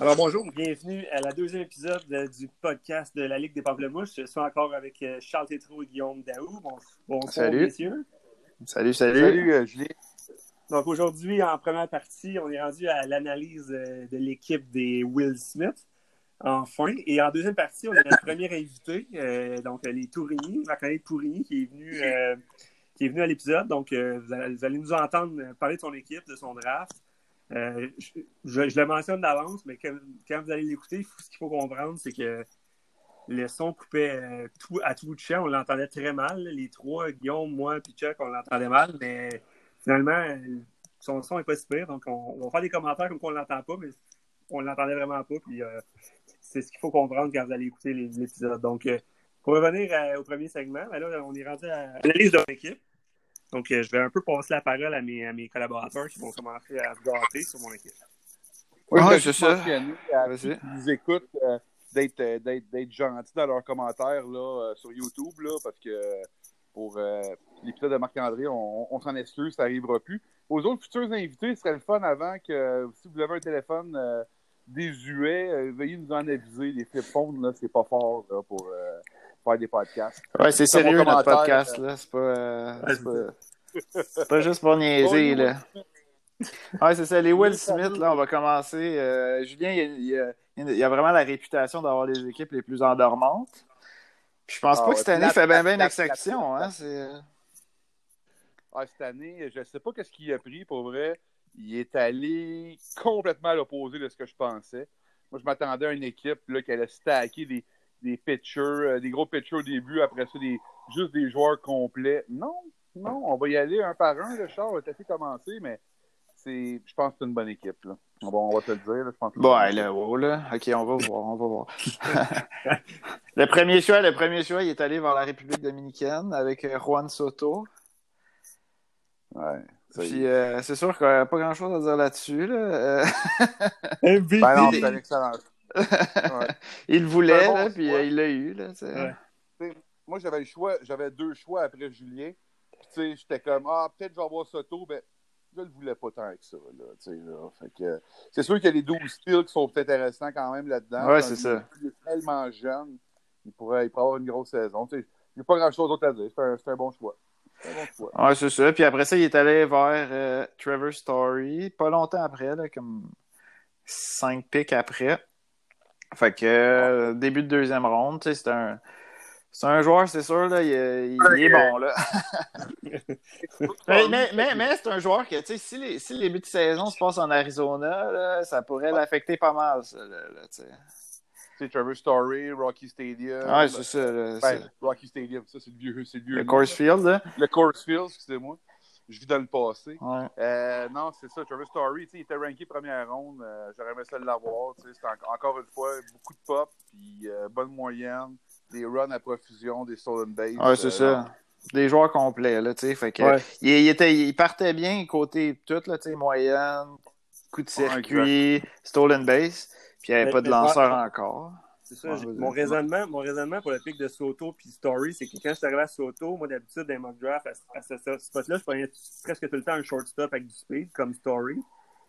Alors bonjour, bienvenue à la deuxième épisode du podcast de la Ligue des Pamplemousses. Je suis encore avec euh, Charles Tétrault et Guillaume Daou. Bon, bonsoir, Salut. messieurs. Salut, salut. Salut, euh, Julien. Donc aujourd'hui, en première partie, on est rendu à l'analyse euh, de l'équipe des Will Smith. Enfin. Et en deuxième partie, on a notre premier invité, euh, donc les Tourigny, Marc-André Tourigny, qui est venu, euh, qui est venu à l'épisode. Donc, euh, vous, allez, vous allez nous entendre parler de son équipe, de son draft. Euh, je, je, le mentionne d'avance, mais quand, quand vous allez l'écouter, ce qu'il faut comprendre, c'est que le son coupait euh, tout, à tout bout de champ. On l'entendait très mal. Les trois, Guillaume, moi, puis Chuck, on l'entendait mal, mais finalement, euh, son son n'est pas si pire. Donc, on, on va faire des commentaires comme qu'on l'entend pas, mais on l'entendait vraiment pas. Puis, euh, c'est ce qu'il faut comprendre quand vous allez écouter l'épisode. Donc, euh, pour revenir à- au premier segment, ben là, on est rendu à l'analyse de l'équipe. Donc, euh, je vais un peu passer la parole à mes, à mes collaborateurs qui vont commencer à se gâter sur mon équipe. Oui, je voulais c'est ça. à Vas-y. ceux qui nous écoutent euh, d'être, euh, d'être, d'être gentils dans leurs commentaires là, euh, sur YouTube, là, parce que euh, pour euh, l'épisode de Marc-André, on, on s'en excuse, ça n'arrivera plus. Aux autres futurs invités, ce serait le fun avant que euh, si vous avez un téléphone euh, désuet, euh, veuillez nous en aviser. Les flip phones, là, c'est pas fort là, pour euh, faire des podcasts. Ouais, c'est sérieux notre podcast, euh, là. C'est pas, euh, pas, c'est pas juste pour niaiser, là. Ouais, c'est ça. Les Will Smith, là, on va commencer. Euh, Julien, il y, a, il y vraiment la réputation d'avoir les équipes les plus endormantes. Puis je pense Ah pas ouais, que cette année plate, fait bien bien plate, exception, hein. C'est... Ah, cette année, je ne sais pas qu'est-ce qu'il a pris pour vrai. Il est allé complètement à l'opposé de ce que je pensais. Moi, je m'attendais à une équipe là, qui allait stacker des, des pitchers, euh, des gros pitchers au début, après ça, des, juste des joueurs complets. Non, non, on va y aller un par un. Le char va peut-être commencer, mais c'est, je pense que c'est une bonne équipe. Là. Bon, on va te le dire. Là, je pense que Bon, ouais, là, wow, là. OK, on va voir, on va voir. le premier choix, le premier choix, il est allé vers la République dominicaine avec euh, Juan Soto. Ouais. Puis euh, c'est sûr qu'il n'y a pas grand-chose à dire là-dessus, là. Euh, MVP! Ben non, c'est un excellent. Ouais. il le voulait, bon là, puis euh, il l'a eu, là. Ouais. moi, j'avais le choix, j'avais deux choix après Julien. Puis, tu sais, j'étais comme, ah, peut-être je vais avoir Soto, mais je le voulais pas tant que ça, là, tu sais, là. Fait que, c'est sûr qu'il y a les 12 styles qui sont peut-être intéressants quand même là-dedans. Ouais, c'est ça. Il est tellement jeune, il pourrait, il pourrait avoir une grosse saison. Tu sais, il n'y a pas grand-chose d'autre à dire. C'est un, c'est un bon choix. C'est un bon choix. Ouais, c'est ça. Puis après ça, il est allé vers euh, Trevor Story, pas longtemps après, là, comme 5 picks après. Fait que euh, début de deuxième ronde, c'est un. C'est un joueur, c'est sûr, là, il, est- il- il est bon, là. mais mais, mais, mais c'est un joueur que, si, les- si le début de saison se passe en Arizona, là, ça pourrait l'affecter pas mal, ça, là, sais. Trevor Story, Rocky Stadium. Ouais, c'est ça, Ben, Rocky Stadium, ça, c'est le vieux. C'est le vieux Le course field, là. Le Course Field, excusez-moi. Je vis dans le passé. Ouais. Euh, non, c'est ça. Trevor Story, tu sais, il était ranké première ronde. Euh, J'aurais aimé ça l'avoir. tu sais, C'était en- encore une fois beaucoup de pop, puis euh, bonne moyenne, des runs à profusion, des stolen bases. Ouais, c'est Euh, ça. Des joueurs complets, là, tu sais. Fait que, Ouais. il, il était, il partait bien côté tout, là, tu sais, moyenne, coup de Ouais, circuit, stolen base, puis il n'y avait Mais- pas de lanceur ouais. encore. C'est ça. Mon, raisonnement, mon raisonnement pour le pic de Soto puis Story, c'est que quand je suis arrivé à Soto, moi d'habitude, dans les mock drafts, à, à ce, ce spot-là, je prenais presque tout le temps un shortstop avec du speed, comme Story.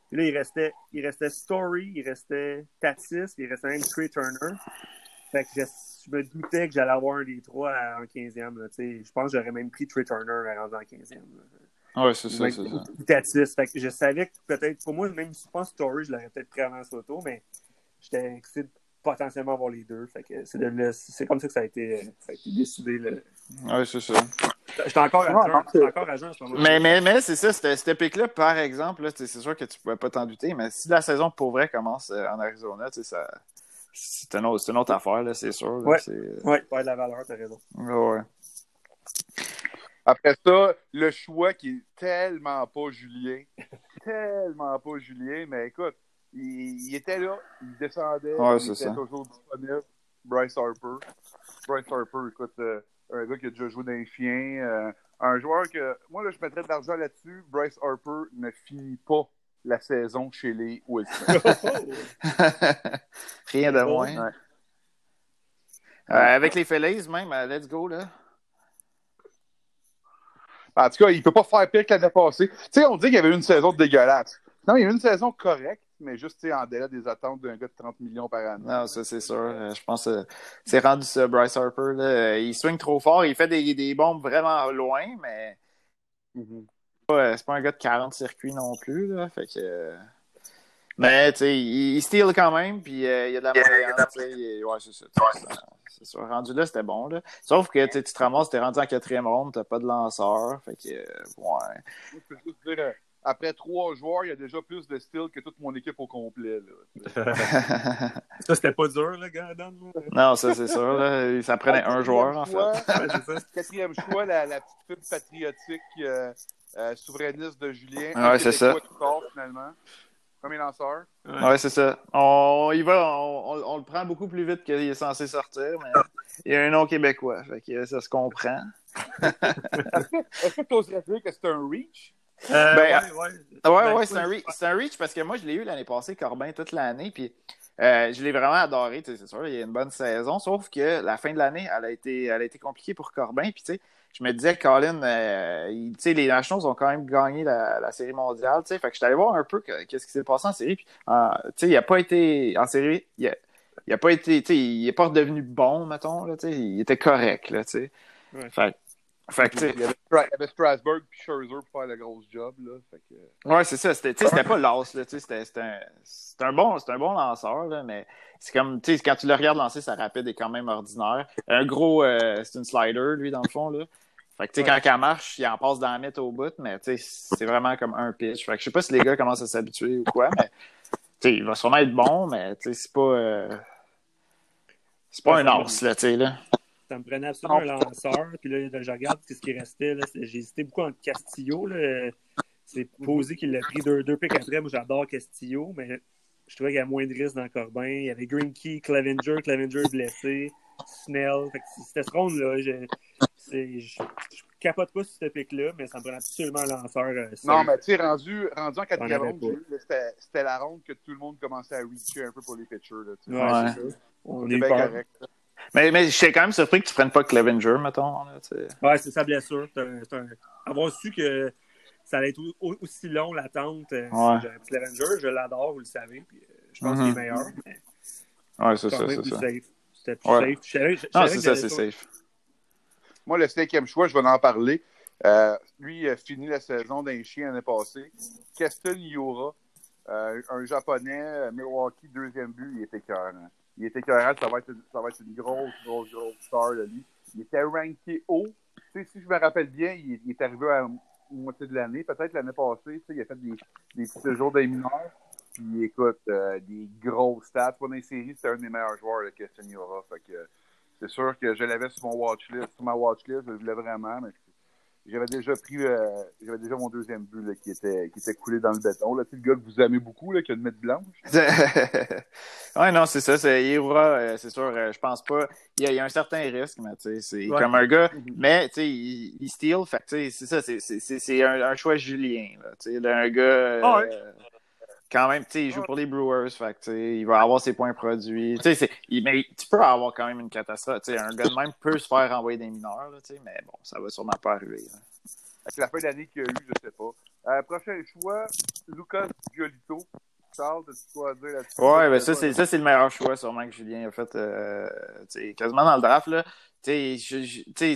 Puis là, il restait, il restait Story, il restait Tatis, il restait même Trey Turner. Fait que je, je me doutais que j'allais avoir un des trois à- en 15e. Là, tu sais. je pense que j'aurais même pris Trey Turner à rendre en 15e. là. Ouais, c'est ça, c'est ça. Tatis. Fait que je savais que peut-être, pour moi, même si je pense Story, je l'aurais peut-être pris avant Soto, mais j'étais excité de potentiellement avoir les deux. Fait que c'est, comme ça que ça a été, ça a été décidé. là. Ouais, c'est ça. J'étais encore à Ouais, jeun, non, j'étais encore à jeun en ce moment. Mais, mais, mais c'est ça, c'était- cette pick-là, par exemple, c'est sûr que tu pouvais pas t'en douter, mais si la saison pour vrai commence euh, en Arizona, ça. C'est une, autre, c'est une autre affaire, là, c'est sûr. Ouais. c'est- Ouais, pas de la valeur, t'as raison. Ouais, ouais. Après ça, le choix qui est tellement pas Julien. tellement pas Julien, mais écoute, il, il était là, il descendait, Ouais, il était ça. toujours disponible. Bryce Harper. Bryce Harper, écoute, euh, un gars qui a déjà joué dans les chiens. euh, un joueur que, moi, là, je mettrais de l'argent là-dessus. Bryce Harper ne finit pas la saison chez les Wilson. Rien de moins. Ouais. Euh, avec les Phillies, même, let's go, là. En tout cas, il peut pas faire pire que l'année passée. Tu sais, on dit qu'il y avait eu une saison dégueulasse. Non, il y a eu une saison correcte. Mais juste en délai des attentes d'un gars de 30 millions par année. Non, ça c'est sûr. Euh, je pense que c'est rendu ça, Bryce Harper. Là. Il swing trop fort, il fait des, des bombes vraiment loin, mais Mhm. Ouais, c'est pas un gars de 40 circuits non plus. Là, fait que... Mais tu sais, il, il steal quand même, puis euh, il y a de la il- Ouais, c'est ça. ça. Rendu là, c'était bon. Là. Sauf que tu te ramasses, t'es rendu en quatrième ronde, t'as pas de lanceur. Fait que, euh, ouais. Moi, je peux juste dire, euh, après trois joueurs, il y a déjà plus de style que toute mon équipe au complet. Là. Ça, c'était pas dur, le gars, Adam. non, ça c'est sûr. Là. Ça prenait un joueur, en fait. Choix, Ouais, ça. Quatrième choix, la, la petite fibre patriotique euh, euh, souverainiste de Julien. Ouais, Un c'est sort, finalement. Premier lanceur. Ouais, c'est ça. On, il va, on, on- on le prend beaucoup plus vite qu'il est censé sortir, mais il y a un nom québécois. Fait que ça se comprend. Est-ce que tu oserais dire que c'est un reach? Euh, Ben, ouais, ouais. Ouais, Ben, ouais, c'est un, reach, c'est un reach parce que moi, je l'ai eu l'année passée, Corbin, toute l'année. Puis euh, je l'ai vraiment adoré, c'est sûr. Il y a une bonne saison. Sauf que la fin de l'année, elle a été, elle a été compliquée pour Corbin. Puis tu sais, je me disais, Colin, euh, il- tu sais, les Nationals ont quand même gagné la, la série mondiale. Tu sais, fait que je suis allé voir un peu que- qu'est-ce qui s'est passé en série. Puis tu sais, il n'a pas été en série. Il a, il a pas été, tu sais, il n'est pas redevenu bon, mettons. Là, tu sais, il était correct, là, tu sais. Ouais. Fait, fait que, Il y avait, il y avait Strasburg puis Scherzer pour faire le gros job. Là. Fait que... Ouais, c'est ça. C'était, tu sais, c'était pas l'as, C'était, un, un bon, un bon lanceur, là, mais c'est comme, tu sais, quand tu le regardes lancer, sa rapide est quand même ordinaire. Un gros, euh, c'est une slider, lui, dans le fond, là. Fait que, tu sais, Ouais. quand elle marche, il en passe dans la mythe au bout, mais, tu sais, c'est vraiment comme un pitch. Fait que je sais pas si les gars commencent à s'habituer ou quoi, mais, tu sais, il va sûrement être bon, mais, tu sais, c'est pas, euh, c'est pas Ouais, un as, là, tu sais, là. Ça me prenait absolument un lanceur. Puis là, je regarde ce qui restait. J'ai hésité beaucoup entre Castillo. C'est posé qu'il l'a pris deux, deux pics après. Moi, j'adore Castillo, mais je trouvais qu'il y a moins de risques dans Corbin. Il y avait Greenkey, Clevenger, Clevenger blessé, Snell. Fait que c'était ce round-là. Je, je, je capote pas sur ce pic-là, mais ça me prenait absolument un lanceur. euh, Non, mais tu sais, rendu, rendu en quatrième On ronde, c'était la ronde que tout le monde commençait à reacher un peu pour les pitchers. Là. Ouais, Ouais. c'est ça. On C'est est bien correct. là. Mais, mais j'étais quand même surpris que tu prennes pas Clevenger, mettons, là. Ouais, c'est sa blessure. Un- un- Avoir su que ça allait être au- aussi long l'attente, euh, Ouais. si Clevenger, je l'adore, vous le savez. Puis, euh, je pense qu'il est meilleur. Mais Ouais, c'est ça, c'est plus ça. safe. C'était plus Ouais. safe. Je savais- je Non, c'est que ça, c'est safe. Moi, le cinquième choix, je vais en parler. Euh, lui, il a fini la saison d'un chien l'année passée. Keston Yura, euh, un japonais, Milwaukee, deuxième but, il était écœurant. Il était écœurant, ça va être, une- ça va être une grosse, grosse, grosse star de lui. Il était ranké haut. Tu sais, si je me rappelle bien, il, est arrivé à moitié de l'année, peut-être l'année passée. Tu sais, il a fait des, des petits séjours des mineurs. Puis écoute, euh, des gros stats. Pour les séries, c'était un des meilleurs joueurs. Fait que c'est sûr que je l'avais sur mon watchlist, sur ma watchlist, je le voulais vraiment, mais j'avais déjà pris, euh, j'avais déjà mon deuxième but là, qui était qui était coulé dans le béton. Là, tu sais, le gars que vous aimez beaucoup, là, qui a une mythe blanche. ouais, non, c'est ça. C'est Ira, euh, c'est sûr, euh, je pense pas. Il y, a, il y a un certain risque, mais tu sais, c'est Ouais. comme un gars. Mhm. Mais tu sais, il, il steal, fait que, tu sais, c'est ça, c'est- c'est c'est- c'est un, un choix Julien. Là, tu sais, un gars. euh, Ah ouais. Quand même, tu sais, il joue pour les Brewers, fait que, tu sais, il va avoir ses points produits. Tu sais, mais tu peux avoir quand même une catastrophe. Tu sais, un gars de même peut se faire envoyer des mineurs, là, tu sais, mais bon, ça va sûrement pas arriver. là. Avec la fin d'année qu'il y a eu, je sais pas. Euh, prochain choix, Lucas Giolito. Charles, as-tu quoi à dire là-dessus? Ouais, ben ça, c'est ça, c'est le meilleur choix sûrement que Julien a fait euh, quasiment dans le draft. Là. Tu sais,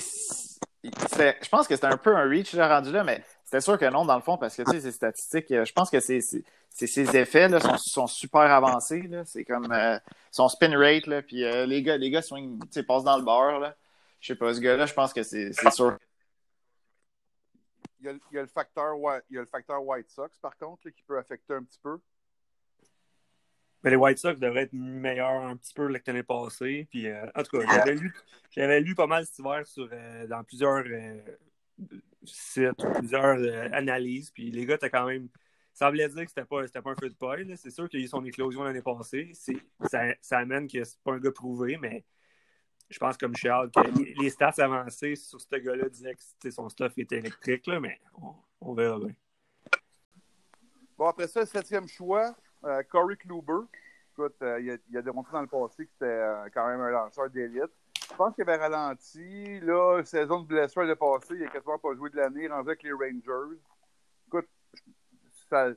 je, pense que c'était un peu un reach là, rendu là, mais c'était sûr que non, dans le fond, parce que tu sais, ces statistiques, euh, je pense que c'est- ses effets là, sont, sont super avancés. là. C'est comme euh, son spin rate, là, puis euh, les gars, les gars swing, passent dans le beurre. Là. Je sais pas, ce gars-là, je pense que c'est c'est sûr. Il y, a, il y a le facteur, White- il y a le facteur White Sox, par contre, là, qui peut affecter un petit peu. Mais les White Sox devraient être meilleurs un petit peu que l'année passée. Puis, euh, en tout cas, j'avais lu, j'avais lu pas mal cet hiver sur, euh, dans plusieurs euh, sites, plusieurs euh, analyses. Puis les gars, t'as quand même. Ça semblait dire que c'était pas, pas un feu de paille. C'est sûr qu'il y a eu son éclosion l'année passée. Ça, amène que c'est pas un gars prouvé, mais je pense comme Charles que les, stats avancées sur ce gars-là disaient que son stuff était électrique, mais on, verra bien. Bon, après ça, le septième choix, euh, Corey Kluber. Écoute, euh, il, a, il a démontré dans le passé que c'était euh, quand même un lanceur d'élite. Je pense qu'il avait ralenti. Là, saison de blessure le passé, il a quasiment pas joué de l'année, rendu avec les Rangers. Ça,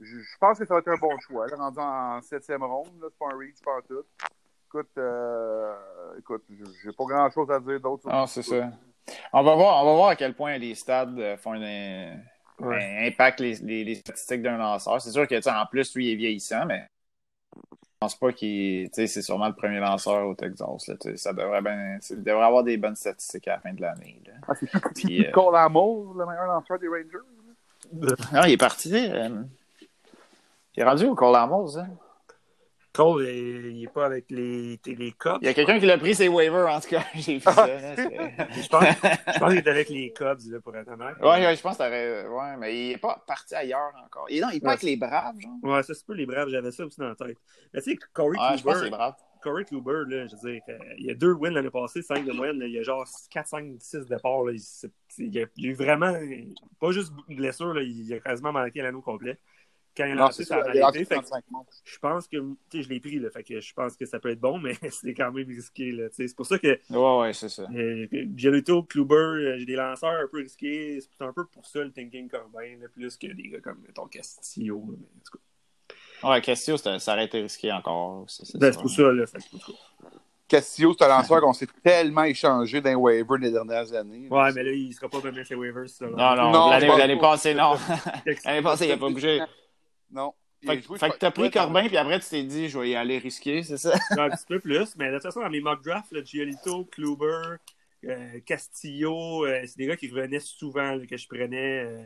je, je pense que ça va être un bon choix. Là, rendu en septième ronde, c'est pas un reach, c'est pas un tout. Écoute, euh, écoute, j'ai pas grand chose à dire d'autre. sur Ah, ce c'est ça. On va, voir, on va voir à quel point les stades euh, font un, Ouais. impact les, les, les statistiques d'un lanceur. C'est sûr que, tu sais, en plus, lui, il est vieillissant, mais je pense pas qu'il. Tu sais, c'est sûrement le premier lanceur au Texas. Là, ça devrait bien. Il devrait avoir des bonnes statistiques à la fin de l'année. là. Ah, c'est euh, Cole le meilleur lanceur des Rangers? Non, il est parti. euh, il est rendu au Cole Amos, hein. Cole, euh, il est pas avec les, les Cubs. Il y a quelqu'un qui l'a pris ses waivers, en tout cas. J'ai vu ça. là, c'est- Je pense, je pense qu'il est avec les Cubs, là, pour être honnête. Ouais, je pense que t'aurais. Ouais, mais il est pas parti ailleurs encore. Il, non, il est pas Ouais. avec les Braves, genre. Ouais, ça, c'est pas les Braves, j'avais ça aussi dans la tête. Mais tu sais, Corey Ouais, je pense que c'est Kluber, Braves. Corey Kluber, là, je veux dire, euh, il y a deux wins l'année passée, 5 de moyenne, là, il y a genre 4, 5, 6 départs. Là, il, y a, il y a eu vraiment, pas juste une blessure, là, il a quasiment manqué l'anneau complet. Quand il a lancé, c'est ça a ça. mal Il a été, fait que 35 montres. je pense que, tu sais, je l'ai pris, là, fait que je pense que ça peut être bon, mais c'est quand même risqué, là, tu sais. C'est pour ça que Ouais, ouais, c'est ça. euh, Kluber, euh, j'ai des lanceurs un peu risqués. C'est un peu pour ça le thinking Corbin, plus que des gars comme ton Castillo. mais en tout cas. Ouais, Castillo, c'était- ça aurait été risqué encore. C'est c'est Ben, pour ça, là. Fait, c'est un lanceur qu'on s'est tellement échangé dans les waivers dernières années. Ouais, mais là, il sera pas même ses waivers. Non, non, Non, l'année passée, non. L'année passée, il a pas bougé. Non. Fait, joué- fait que t'as pris Corbin, puis après, tu t'es dit, je vais y aller risquer, c'est ça? un petit peu plus. Mais de toute façon, dans mes mock drafts, là, Giolito, Kluber, euh, Castillo, euh, c'est des gars qui revenaient souvent, là, que je prenais. Euh,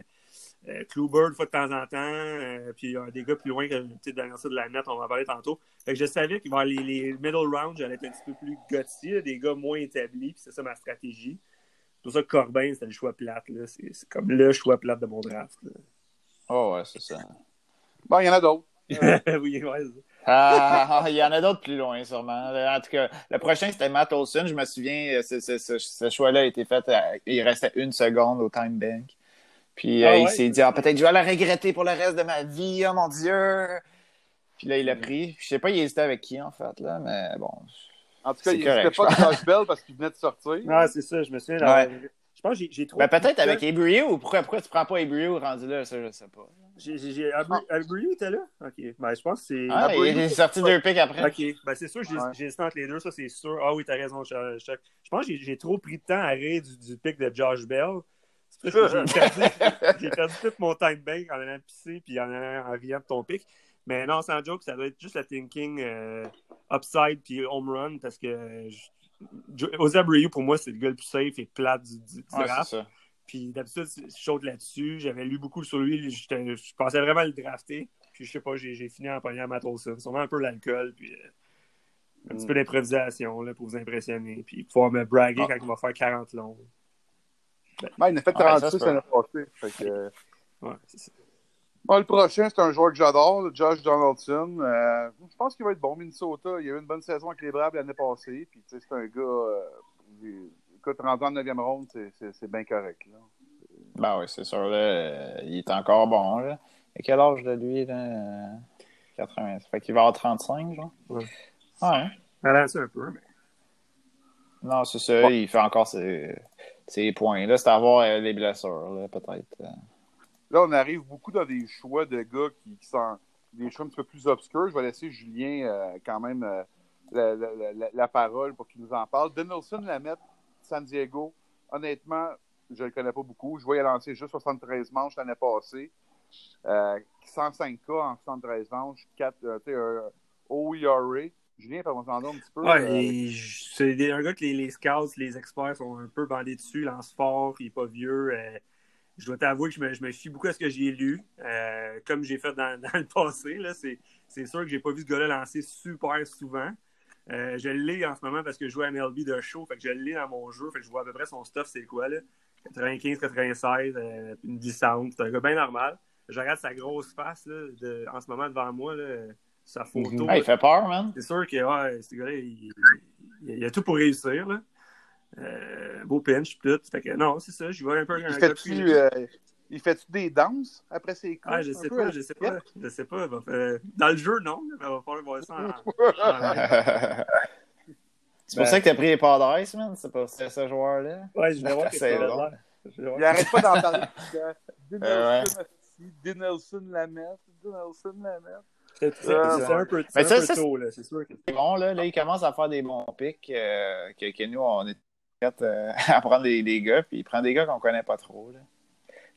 Kluber, une fois de temps en temps. euh, puis euh, des gars plus loin que dans ça de la net, on va en parler tantôt. Fait que je savais avoir les, les middle rounds, j'allais être un petit peu plus gutsy, des gars moins établis. Puis c'est ça ma stratégie. C'est pour ça que Corbin, c'était le choix plate. là. C'est comme le choix plate de mon draft. là. Oh, ouais, c'est ça. Bon, il y en a d'autres. oui, ouais. c'est- Ah, il y en a d'autres plus loin, sûrement. En tout cas, le prochain, c'était Matt Olson. Je me souviens, euh, ce, ce- ce- ce choix-là a été fait, à- il restait une seconde au time bank. Puis euh, Ah il ouais? s'est dit, ah, peut-être je vais la regretter pour le reste de ma vie, oh mon Dieu. Puis là, il l'a pris. Je sais pas, il hésitait avec qui, en fait, là, mais bon. En tout cas, il n'était pas de Josh Bell parce qu'il venait de sortir. Ah, c'est ça, je me souviens. Ouais. Je pense que j'ai- trop. Ben, peut-être avec Abreu, ou pourquoi, pourquoi tu prends pas Abreu rendu là, ça, je sais pas. Abru- Abreu était là? Ok. Ben, je pense que c'est. Ah, il est sorti deux pics après. Ok. Ben, c'est sûr, j'ai Ouais. j'ai hésité entre les deux, ça, c'est sûr. Ah oui, t'as raison, Chuck. Je pense que j'ai- j'ai trop pris de temps à rire du, du pic de Josh Bell. J'ai perdu, tout mon time bank en allant pisser puis en, allant, en riant de ton pic. Mais non, sans joke, ça doit être juste la thinking euh, upside puis home run parce que Jose pour moi, c'est le gars le plus safe et plate du, du, du Ouais, draft. Puis d'habitude, je saute là-dessus. J'avais lu beaucoup sur lui. Je pensais vraiment le drafter. Puis je sais pas, j'ai fini en pognant Matt Olson. Sûrement un peu l'alcool. Puis euh, un petit Mm. peu d'improvisation pour vous impressionner. Puis pouvoir me braguer Ah. quand il va faire 40 longs. Ben, il en a fait Ouais, ça 36 se peut. l'année passée. Fait que, euh, Ouais, bon, le prochain, c'est un joueur que j'adore, Josh Donaldson. Euh, je pense qu'il va être bon. Minnesota, il a eu une bonne saison avec les Braves l'année passée. Puis, tu sais, c'est un gars. Euh, il- écoute, rendu en 9e ronde, c'est- bien correct. Là. Ben oui, c'est sûr. Là, il est encore bon. Là. Et quel âge de lui? Là? Euh, 80. Ça fait qu'il va avoir 35, genre? Ouais. Ouais. Un peu, mais. Non, c'est ça. Bon. Il fait encore ses, ses points. Là, c'est à voir euh, les blessures, peut-être. euh. Là, on arrive beaucoup dans des choix de gars qui, sont des choix un petit peu plus obscurs. Je vais laisser Julien euh, quand même euh, la, la- la- la parole pour qu'il nous en parle. Donaldson, la mettre San Diego, honnêtement, je ne le connais pas beaucoup. Je a lancé juste 73 manches l'année passée. Euh, 105 K en 73 manches, 4, euh, tu sais, un OERA. Julien, parle-moi un petit peu. Ouais, euh, c'est un gars que les, les scouts, les experts sont un peu bandés dessus. Lance fort, il est pas vieux. euh, je dois t'avouer que je me, je me fie beaucoup à ce que j'ai lu. euh, comme j'ai fait dans, dans le passé, là, c'est, c'est sûr que j'ai pas vu ce gars-là lancer super souvent. Euh, je l'ai en ce moment parce que je joue à MLB de show, fait que je l'ai dans mon jeu, fait que je vois à peu près son stuff, c'est quoi là. 95, 96, euh, une descente, c'est un gars bien normal. Je regarde sa grosse face là, de- en ce moment devant moi, là, sa photo. Mhm. Ah, il fait peur, man. C'est sûr que ouais, ce gars-là, il, il- il a tout pour réussir. Là. Euh, beau pinch, tout. Fait que non, c'est ça. Je vois un peu un il gars fait-tu plus- euh, il fait-tu des danses après ses courses? Ah, je un sais pas, je sais pas. Je sais pas. Dans le jeu, non, mais il va falloir voir ça en. en- c'est pour Ben- ça que t'as pris les Padres, man. C'est pour c'est ce joueur-là. Ouais, je vais voir C'est que ça bon. Il arrête pas d'en parler. Euh, Euh, ouais. Dinelson Lamette. Dinelson Lamette. C'est un peu, Mais un ça, peu ça, tôt, là, c'est sûr. Que... C'est bon, là, là, il commence à faire des bons pics. euh, que, que nous, on est prêts euh, à prendre des, des gars, puis il prend des gars qu'on connaît pas trop. Là.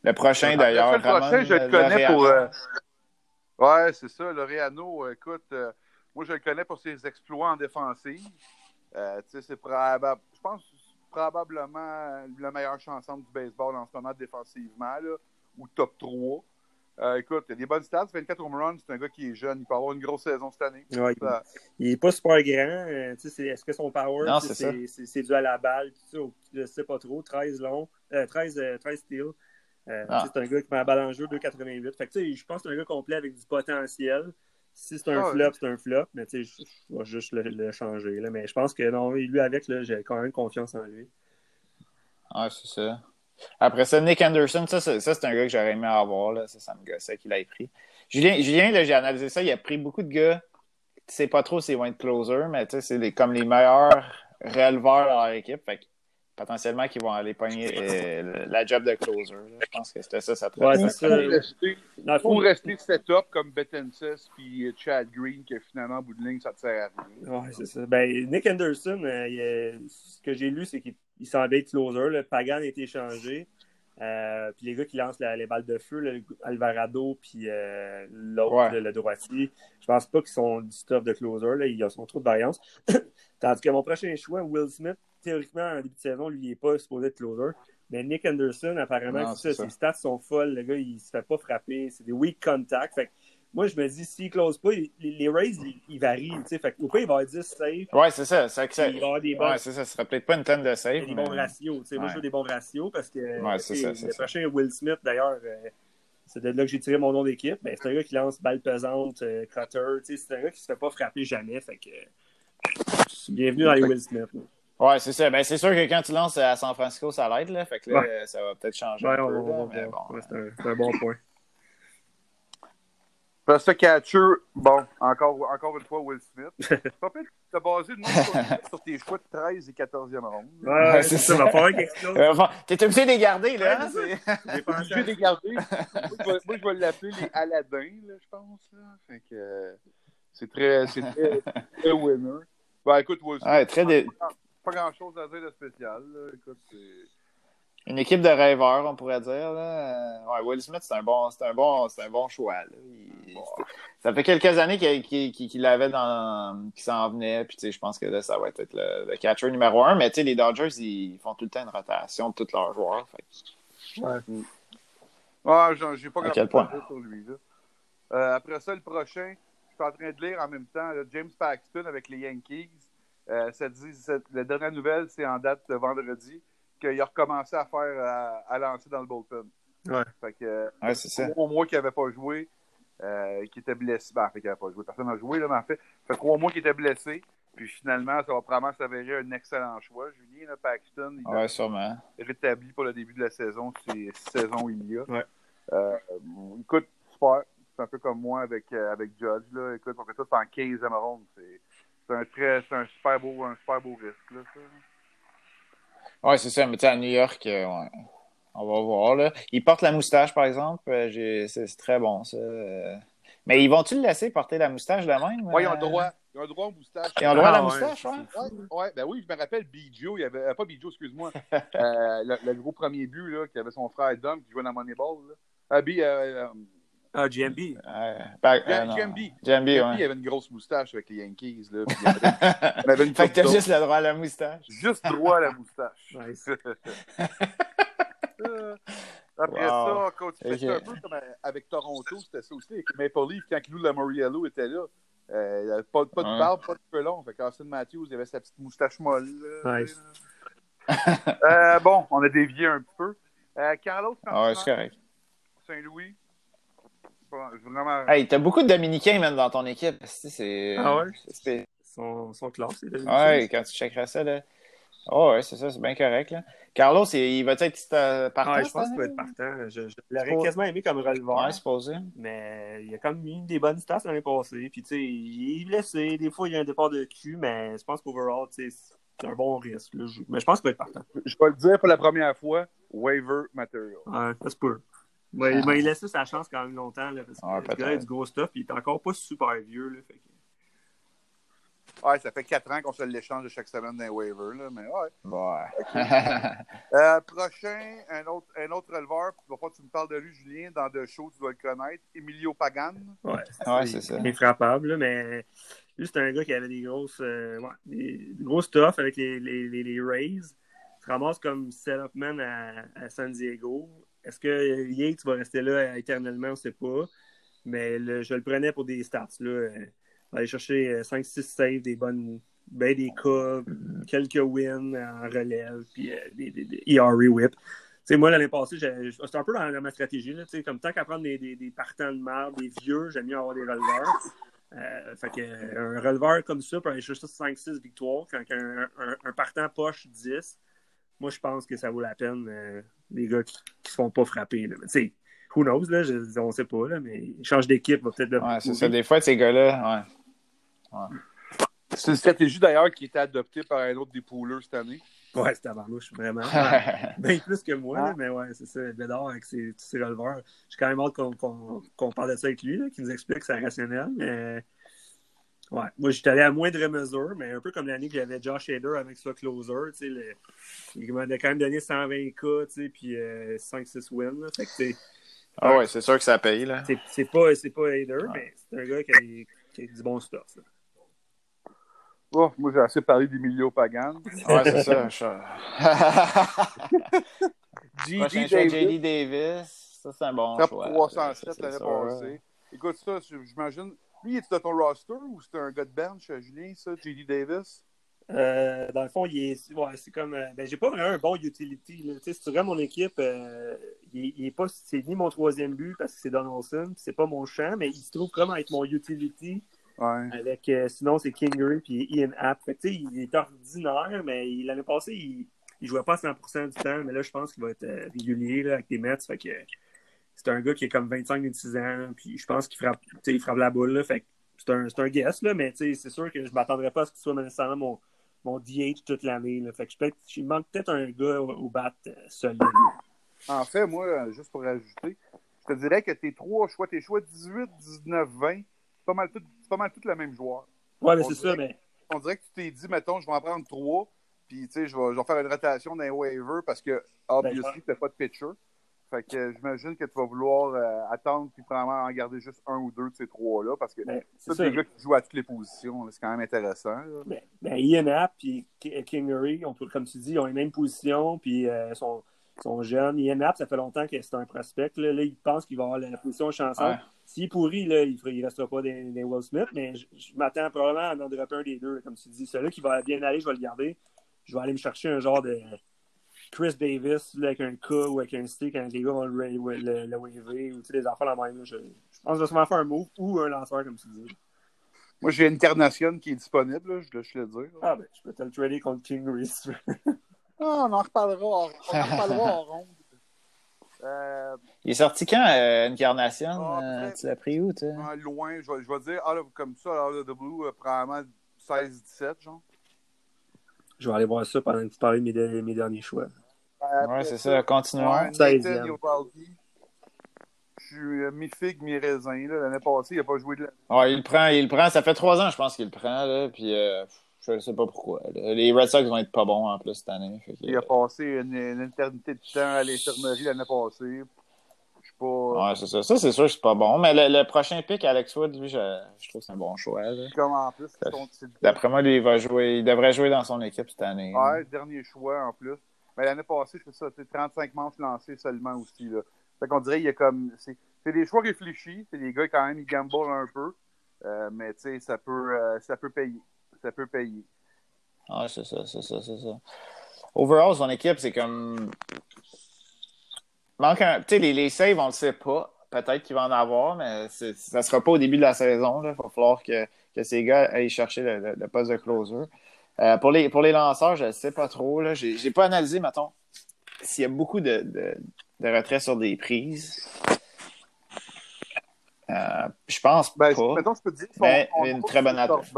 Le prochain, d'ailleurs, le prochain, Ramon je le connais pour. Euh, Ouais, c'est ça. Laureano, euh, écoute, euh, moi, je le connais pour ses exploits en défensive. Euh, tu sais, c'est probable. Je pense que c'est probablement la meilleure chanson du baseball en ce moment défensivement, là, ou top 3. Euh, écoute, il a des bonnes stats, 24 home runs, c'est un gars qui est jeune, il peut avoir une grosse saison cette année. Ouais, il, Ça- il est pas super grand. euh, tu sais, c'est- Est-ce que son power, c'est dû à la balle? Je sais pas trop. 13 long, euh, 13, euh, 13 steals. Euh, Ah. tu sais, C'est un gars qui met la balle en jeu 2,88. Fait que, tu sais, je pense que c'est un gars complet avec du potentiel. Si c'est un Ah flop, c'est un flop. Mais tu sais, je, je vais juste le, le changer. Là. Mais je pense que non, lui avec, là, j'ai quand même confiance en lui. Ouais, c'est ça. Après ça, Nick Anderson, ça, c'est- ça, c'est un gars que j'aurais aimé avoir. Là. Ça, ça me gossait qu'il ait pris. Julien, Julien là, j'ai analysé ça. Il a pris beaucoup de gars. Tu sais pas trop s'ils vont être closer, mais tu sais, c'est les- comme les meilleurs releveurs dans leur équipe. Fait que potentiellement qu'ils vont aller pogner euh, la job de closer. là. Je pense que c'était ça, ça te Ouais, Ou c'est ça. rester, Dans le ou fond, rester setup comme Betances puis Chad Green, que finalement, en bout de ligne, ça te sert à rien. Ouais, c'est ça. Ben, Nick Anderson, euh, il, euh, ce que j'ai lu, c'est qu'il il semblait être closer. Le Pagan a été échangé. Euh, puis les gars qui lancent la- les balles de feu, là, Alvarado puis euh, l'autre, Ouais. le, droitier, je pense pas qu'ils sont du stuff de closer. Là, ils ont trop de variance. Tandis que mon prochain choix, Will Smith, théoriquement, en début de saison, lui, il n'est pas supposé être closer. Mais Nick Anderson, apparemment, Non, c'est ça, c'est ça. ses stats sont folles. Le gars, il se fait pas frapper. C'est des weak contacts. Fait moi, je me dis, s'il close pas, il- les, les Rays, ils, ils varient. Fait que, au pire, il va avoir 10 safe. Ouais, c'est ça. C'est que ça- Il va avoir des bons, Ouais, c'est ça. Ce serait peut-être pas une tonne de des save. bons ratios. tu sais. Moi, Ouais. je veux des bons ratios parce que Ouais, c'est ça, c'est le ça. prochain Will Smith, d'ailleurs, euh, c'est de là que j'ai tiré mon nom d'équipe. Ben, c'est un gars qui lance balle pesante, euh, cutter. C'est un gars qui se fait pas frapper jamais. Fait que, bienvenue dans les Will Smith. là. Ouais, c'est ça. Ben, c'est sûr que quand tu lances à San Francisco, ça l'aide, là. Fait que là, Ouais. ça va peut-être changer Ouais, un peu, là, on mais bon. Ouais, c'est un, c'est un bon point. Parce que catcher, bon, encore, encore une fois, Will Smith. Pas peut t'as basé le nom sur, tes choix de 13 et 14e ronde. Ouais, c'est ça. Il va falloir quelque chose. Euh, T'es obligé de les garder, là. Je à vais les garder. moi, je vais, l'appeler les Aladdin, là, je pense. Là. Fait que euh, c'est très, c'est très, très winner. Ben, écoute, Will Smith, Ouais, très dé- pas grand chose à dire de spécial. Là. Écoute, c'est. Une équipe de rêveurs, on pourrait dire. Là. Euh, Ouais, Will Smith, c'est un bon, c'est un bon, c'est un bon choix. là. Il- Ça fait quelques années qu'il l'avait dans, qu'il s'en venait. Puis tu sais, je pense que là, ça va être le, le catcher numéro un. Mais tu sais, les Dodgers, ils font tout le temps une rotation de tous leurs joueurs. Fait que- Ah, j'en- j'ai pas À grand quel chose sur lui. Là. Euh, après ça, le prochain, je suis en train de lire en même temps là, James Paxton avec les Yankees. Euh, ça dit, la dernière nouvelle, c'est en date de vendredi, qu'il a recommencé à faire à, à lancer dans le bullpen. Ouais. Fait que, Ouais, c'est ça. trois mois qu'il n'avait pas joué, euh, qui était blessé. Ben, en fait, qu'il n'avait pas joué. Personne n'a joué, là, mais en fait, ça fait trois mois qu'il était blessé. Puis finalement, ça va probablement s'avérer un excellent choix. Julien là, Paxton, il Ouais, sûrement. est rétabli pour le début de la saison, c'est six saisons il y a. Ouais. Euh, écoute, super. C'est un peu comme moi avec, euh, avec Judge. Là. Écoute, on fait ça c'est en 15e ronde. C'est c'est un très c'est un super beau, un super beau risque. Là, ça. Ouais, c'est ça. Mais tu sais, à New York, euh, ouais. On va voir. Là. Il porte la moustache, par exemple. Euh, j'ai- C'est c'est très bon, ça. Euh, Mais ils vont-tu le laisser porter la moustache de même? Ouais, ils ont euh? le droit. Ils ont le droit au moustache. Ils ont le droit à la Ah, ouais, moustache, ouais? Ouais, ouais, ben oui, je me rappelle Bijo, il y avait, euh, pas Bijo, excuse-moi, euh, le, le gros premier but, là, qui avait son frère Dom qui jouait dans Moneyball, là. Ah, B, euh, euh, Ah, GMB. Ouais. J- euh, non. JMB. JMB, il ouais. avait une grosse moustache avec les Yankees, là, puis il avait, il avait une fait que t'as juste le droit à la moustache. Juste droit à la moustache. Nice. Après Wow. ça, quand tu fais ça un peu comme euh, avec Toronto, c'était ça aussi. Avec Maple Leaf, quand Lou Lamoriello était là, euh, il n'y avait pas, pas de Ouais. barbe, pas de cheveux longs. Fait qu'Austin Matthews, il avait sa petite moustache molle. là, Nice. Euh, bon, on a dévié un petit peu. Euh, Carlos Ah ouais, c'est correct. Saint-Louis. Bon, vraiment. Hey, t'as beaucoup de Dominicains, même, dans ton équipe. C'est- Ah ouais? c'est spé- Son, son classe, c'est Ouais, quand tu checkeras ça, là. Oh, ouais, c'est ça, c'est bien correct, là. Carlos, il, il va-tu être euh, partant? Ah, je pense qu'il va être partant. Je, je l'aurais quasiment aimé comme releveur. Ouais, supposé. Mais il a quand même mis des bonnes stats l'année passée. Puis, tu sais, il est blessé. Des fois, il y a un départ de cul, mais je pense qu'overall, tu sais, c'est un bon risque. là. Mais je pense qu'il va être partant. Je vais le dire pour la première fois waiver material. Ouais, ça se peut. Ouais, il m'a laissé sa chance quand même longtemps, là, parce que Ouais, le gars a du gros stuff, puis il est encore pas super vieux. Là, fait que- Ouais, ça fait 4 ans qu'on se l'échange de chaque semaine d'un waiver, là, mais ouais. Ouais. Euh, prochain, un autre, un autre releveur, il va pas que tu me parles de lui, Julien, dans deux shows, tu dois le connaître, Emilio Pagan. Ouais, Ouais, c'est ça. Infrappable, là, mais lui, c'était un gars qui avait des grosses, euh, ouais, des, des gros stuff avec les, les, les, les Rays. Il se ramasse comme setup man à, à San Diego. Est-ce que Yates va rester là éternellement? On ne sait pas. Mais le- je le prenais pour des stats. Là. Euh, Aller chercher 5-6 saves, des bonnes, ben des cas, quelques wins en relève, puis euh, des, des, des ERA whip. Moi, l'année passée, c'était un peu dans, dans ma stratégie. Là, tu sais, comme tant qu'à prendre des, des, partants de marde, des vieux, j'aime mieux avoir des releveurs. Euh, fait que, euh, un releveur comme ça peut aller chercher 5-6 victoires quand un, un, un partant poche 10. Moi, je pense que ça vaut la peine, euh, les gars qui ne se font pas frapper. Là. Mais, who knows, là, je, on sait pas, là, mais change d'équipe, va peut-être Ouais, c'est ça. Des fois, ces gars-là, ouais. C'est une stratégie d'ailleurs qui a été adoptée par un autre des cette année. Ouais, c'est tabarnouche, vraiment. Bien plus que moi, là, mais ouais, c'est ça. Bédard avec ses, releveurs. J'ai quand même hâte qu'on parle de ça avec lui, qu'il nous explique que c'est rationnel. Mais ouais, moi, j'étais allé à moindre mesure, mais un peu comme l'année que j'avais Josh Hader avec ce closer. Tu sais, le- il m'avait quand même donné 120K, tu sais, puis euh, 5-6 wins. là. Fait que c'est- ah ouais, c'est sûr que ça paye, là. c'est pas, c'est pas Hader, mais c'est un gars qui a, qui a du bon stuff. là. Oh, moi, j'ai assez parlé d'Emilio Pagan. Ouais, c'est ça. je- choix, Davis, J.D. Davis. Ça, c'est un bon top choix. 307 C'est l'année sûr, passée. Écoute ça, j'imagine. Lui, il est de ton roster ou c'est un gars de bench, Julien, ça, J.D. Davis? Euh, dans le fond, il est, ouais, c'est comme, euh, ben, j'ai pas vraiment un bon utility. Là. Tu sais, si tu regardes mon équipe, euh, il, il est pas, c'est ni mon troisième but parce que c'est Donaldson, puis c'est pas mon champ, mais il se trouve comme être mon utility Ouais. avec, euh, sinon c'est Kingery puis Ian App. Fait que, tu sais, il est ordinaire, mais l'année passée, il, il jouait pas à 100% du temps, mais là, je pense qu'il va être euh, régulier là, avec les Mets. Fait que c'est un gars qui est comme 25-26 ans, puis je pense qu'il frappe, il frappe la boule. Là, fait que c'est un, c'est un guess, là, mais c'est sûr que je m'attendrais pas à ce qu'il soit nécessairement mon, mon DH toute l'année. là. Fait que je il manque peut-être un gars au, au bat euh, solide. En fait, moi, euh, juste pour ajouter, je te dirais que tes trois choix, tes choix 18, 19, 20, c'est pas mal tout, c'est pas mal tout le même joueur. Ouais, mais c'est ça, mais On dirait que tu t'es dit, mettons, je vais en prendre trois, puis tu sais, je vais, je vais faire une rotation d'un waiver parce que, obviously, n'as pas de pitcher. Fait que j'imagine que tu vas vouloir euh, attendre puis probablement en garder juste un ou deux de ces trois-là parce que ben, c'est les gars qui jouent à toutes les positions, c'est quand même intéressant. Ben, ben, Ian App et Kingery, on peut, comme tu dis, ils ont les mêmes positions, puis euh, sont, sont jeunes. Ian App, ça fait longtemps que c'est un prospect. Là, Là, il pense qu'il va avoir la, position chanceux. Ouais. S'il est pourri, là, il ne restera pas des, des Will Smith, mais je, je m'attends probablement à en dropper un des deux. Comme tu dis, celui qui va bien aller, je vais le garder. Je vais aller me chercher un genre de Chris Davis là, avec un K ou avec un stick quand les gars vont le, le, le, le waver ou des enfants la même. là. Je, je pense que je vais sûrement faire un move ou un lanceur, comme tu dis. Moi, j'ai une Internation qui est disponible, là, je dois je le dire. là. Ah, ben, je peux te le trader contre tu veux. Ah, on en reparlera, on en reparlera en ronde. Euh, Il est sorti quand, euh, Incarnation? Ah, Euh, après- tu l'as pris où, toi? Ouais, loin, je vais, je vais dire, ah, là, comme ça, out of the blue, euh, probablement 16-17, genre. Je vais aller voir ça pendant que tu parlais de mes, de- mes derniers choix. Après Ouais, c'est ça. Continuons. Ouais. Je suis euh, mi-figue, mi-raisin. là. L'année passée, il n'a pas joué de la... Ouais, il le prend, il le prend. Ça fait trois ans, je pense qu'il le prend, là. Puis, euh, je sais pas pourquoi. Les Red Sox vont être pas bons en plus cette année. que- Il a passé une, une éternité de temps à l'infirmerie l'année passée. Je suis pas... Ouais, c'est ça. Ça, c'est sûr que c'est pas bon. Mais le, le prochain pick, Alex Wood, lui, je, je trouve que c'est un bon choix. là. Comme en plus, D'après moi, lui, il va jouer. Il devrait jouer dans son équipe cette année. ouais, dernier choix en plus. Mais l'année passée, je fais ça, c'est 35 manches lancées seulement aussi. Là. Fait qu'on dirait qu'il y a comme. C'est c'est des choix réfléchis. C'est des gars, quand même, ils gamblent un peu. Euh, mais tu sais, ça peut, euh, ça peut payer. Ça peut payer. Ouais, c'est ça, c'est ça, c'est ça. Overall, son équipe, c'est comme. Manque un. Tu sais, les, les saves, on le sait pas. Peut-être qu'il va en avoir, mais ça sera pas au début de la saison. Il va falloir que, que ces gars aillent chercher le, le- le poste de closer. Euh, pour, les, pour les lanceurs, je ne sais pas trop. J'ai j'ai pas analysé, mettons, s'il y a beaucoup de, de, de retraits sur des prises. Euh, je pense Ben, pas. je, mettons, je peux te dire, Mais son- une très bonne attaque.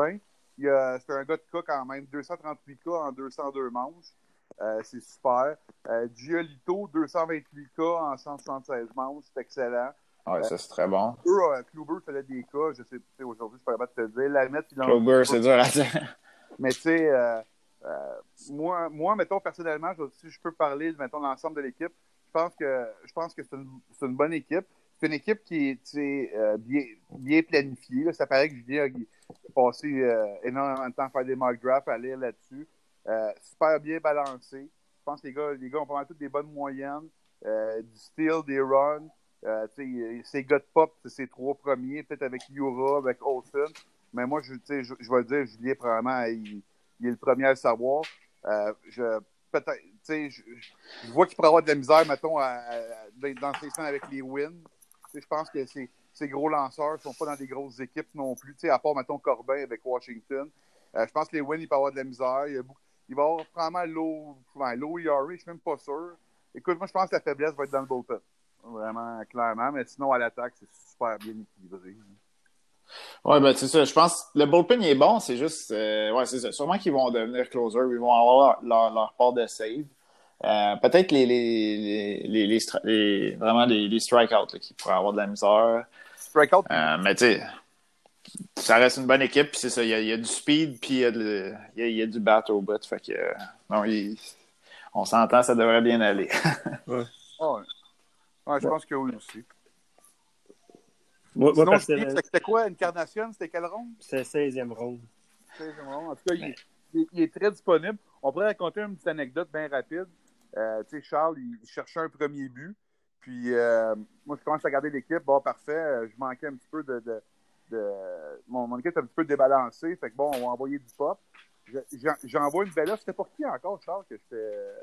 C'est un gars de cas quand même, 238 cas en 202 manches. Euh, c'est super. Euh, Giolito, 228K en 176 manches, c'est excellent. Ouais, ça c'est très bon. Euh, Kluber faisait des cas, je sais, aujourd'hui, je suis pas capable de te dire. La mettre, Kluber, c'est dur à dire. Mais tu sais, euh, euh, moi, moi, mettons, personnellement, je- si je peux parler, mettons, de l'ensemble de l'équipe, je pense que je pense que c'est une, une bonne équipe. C'est une équipe qui est euh, bien, bien planifiée. là. Ça paraît que Julien a passé euh, énormément de temps à faire des mock drafts, à lire là-dessus. Euh, super bien balancé. Je pense que les gars, les gars ont mal toutes des bonnes moyennes. Euh, du steal, des runs. Tu sais, ces gars de pop, c'est trois premiers, peut-être avec Yura, avec Olsen. Mais moi, je, je, vais le dire, Julien, probablement, il, est le premier à le savoir. Je, je, vois qu'il pourrait avoir de la misère, mettons, dans ses scènes avec les wins. Je pense que ces, ces gros lanceurs ne sont pas dans des grosses équipes non plus, tu sais, à part, mettons, Corbin avec Washington. Euh, je pense que les wins, il peut avoir de la misère. Il, beaucoup- il va avoir probablement low, ouais, low je suis même pas sûr. Écoute, moi, je pense que la faiblesse va être dans le bullpen. Vraiment, clairement. Mais sinon, à l'attaque, c'est super bien équilibré. Ouais, ben c'est ça. Je pense que le bullpen est bon, c'est juste. euh, ouais, c'est ça. Sûrement qu'ils vont devenir closer, ils vont avoir leur, leur, part de save. Euh, Peut-être les, les, les, vraiment les, strikeouts qui pourraient avoir de la misère. Strikeout, Euh, mais tu sais, ça reste une bonne équipe, puis c'est ça. Il y, a, il y a du speed, puis il y a, de- il y a, il y a du bat au bout. Fait que, euh, non, il- on s'entend, ça devrait bien aller. ouais. Ouais, je pense que oui aussi. Moi, Sinon, c'était quoi, Incarnation? C'était quelle ronde? c'est 16e ronde. En tout cas, il, il- il est très disponible. On pourrait raconter une petite anecdote bien rapide. Euh, tu sais, Charles, il cherchait un premier but. Puis, euh, moi, je commence à regarder l'équipe. Bon, parfait. Euh, Je manquais un petit peu de. de, de- Mon, mon équipe était un petit peu débalancée. Fait que bon, on va envoyer du pop. Je- j'en- J'envoie une belle offre. C'était pour qui encore, Charles, que je fais.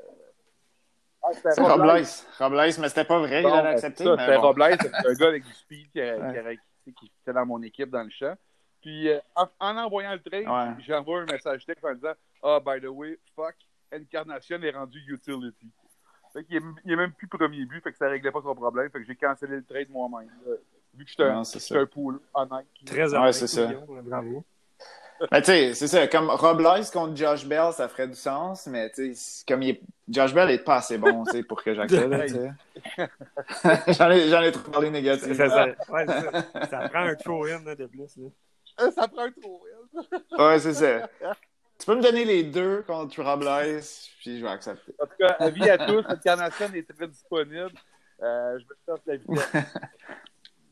Ah, c'était Robles. Robles. Mais c'était pas vrai, Bon, il l'avait ben, accepté. C'était bon. Robles, c'est un gars avec du speed qui, a- Ouais. qui, a- qui- qui était dans mon équipe dans le champ. Puis euh, en, en envoyant le trade, Ouais. j'envoie un message texte en disant Ah, by the way, fuck, Incarnation est rendu utility. Fait qu'il est, il est même plus premier but, fait que ça réglait pas son problème. Fait que j'ai cancellé le trade moi-même. Vu que j'étais un, j'étais un pool honnête. Très Ouais, honnête, c'est ça. Bravo. Ben, tu sais, c'est ça. Comme Robles contre Josh Bell, ça ferait du sens, mais tu sais, comme il est... Josh Bell est pas assez bon, tu sais, pour que j'accepte, sais. J'en ai, j'en ai trop parlé négatif. ça- ça- ouais, ça. Ça prend un throw-in de plus. Là. Euh, ça prend un trou. Ouais, c'est ça. Tu peux me donner les deux contre Robles, puis je vais accepter. En tout cas, avis à tous, Incarnation est très disponible. Euh, je me cherche la vitesse.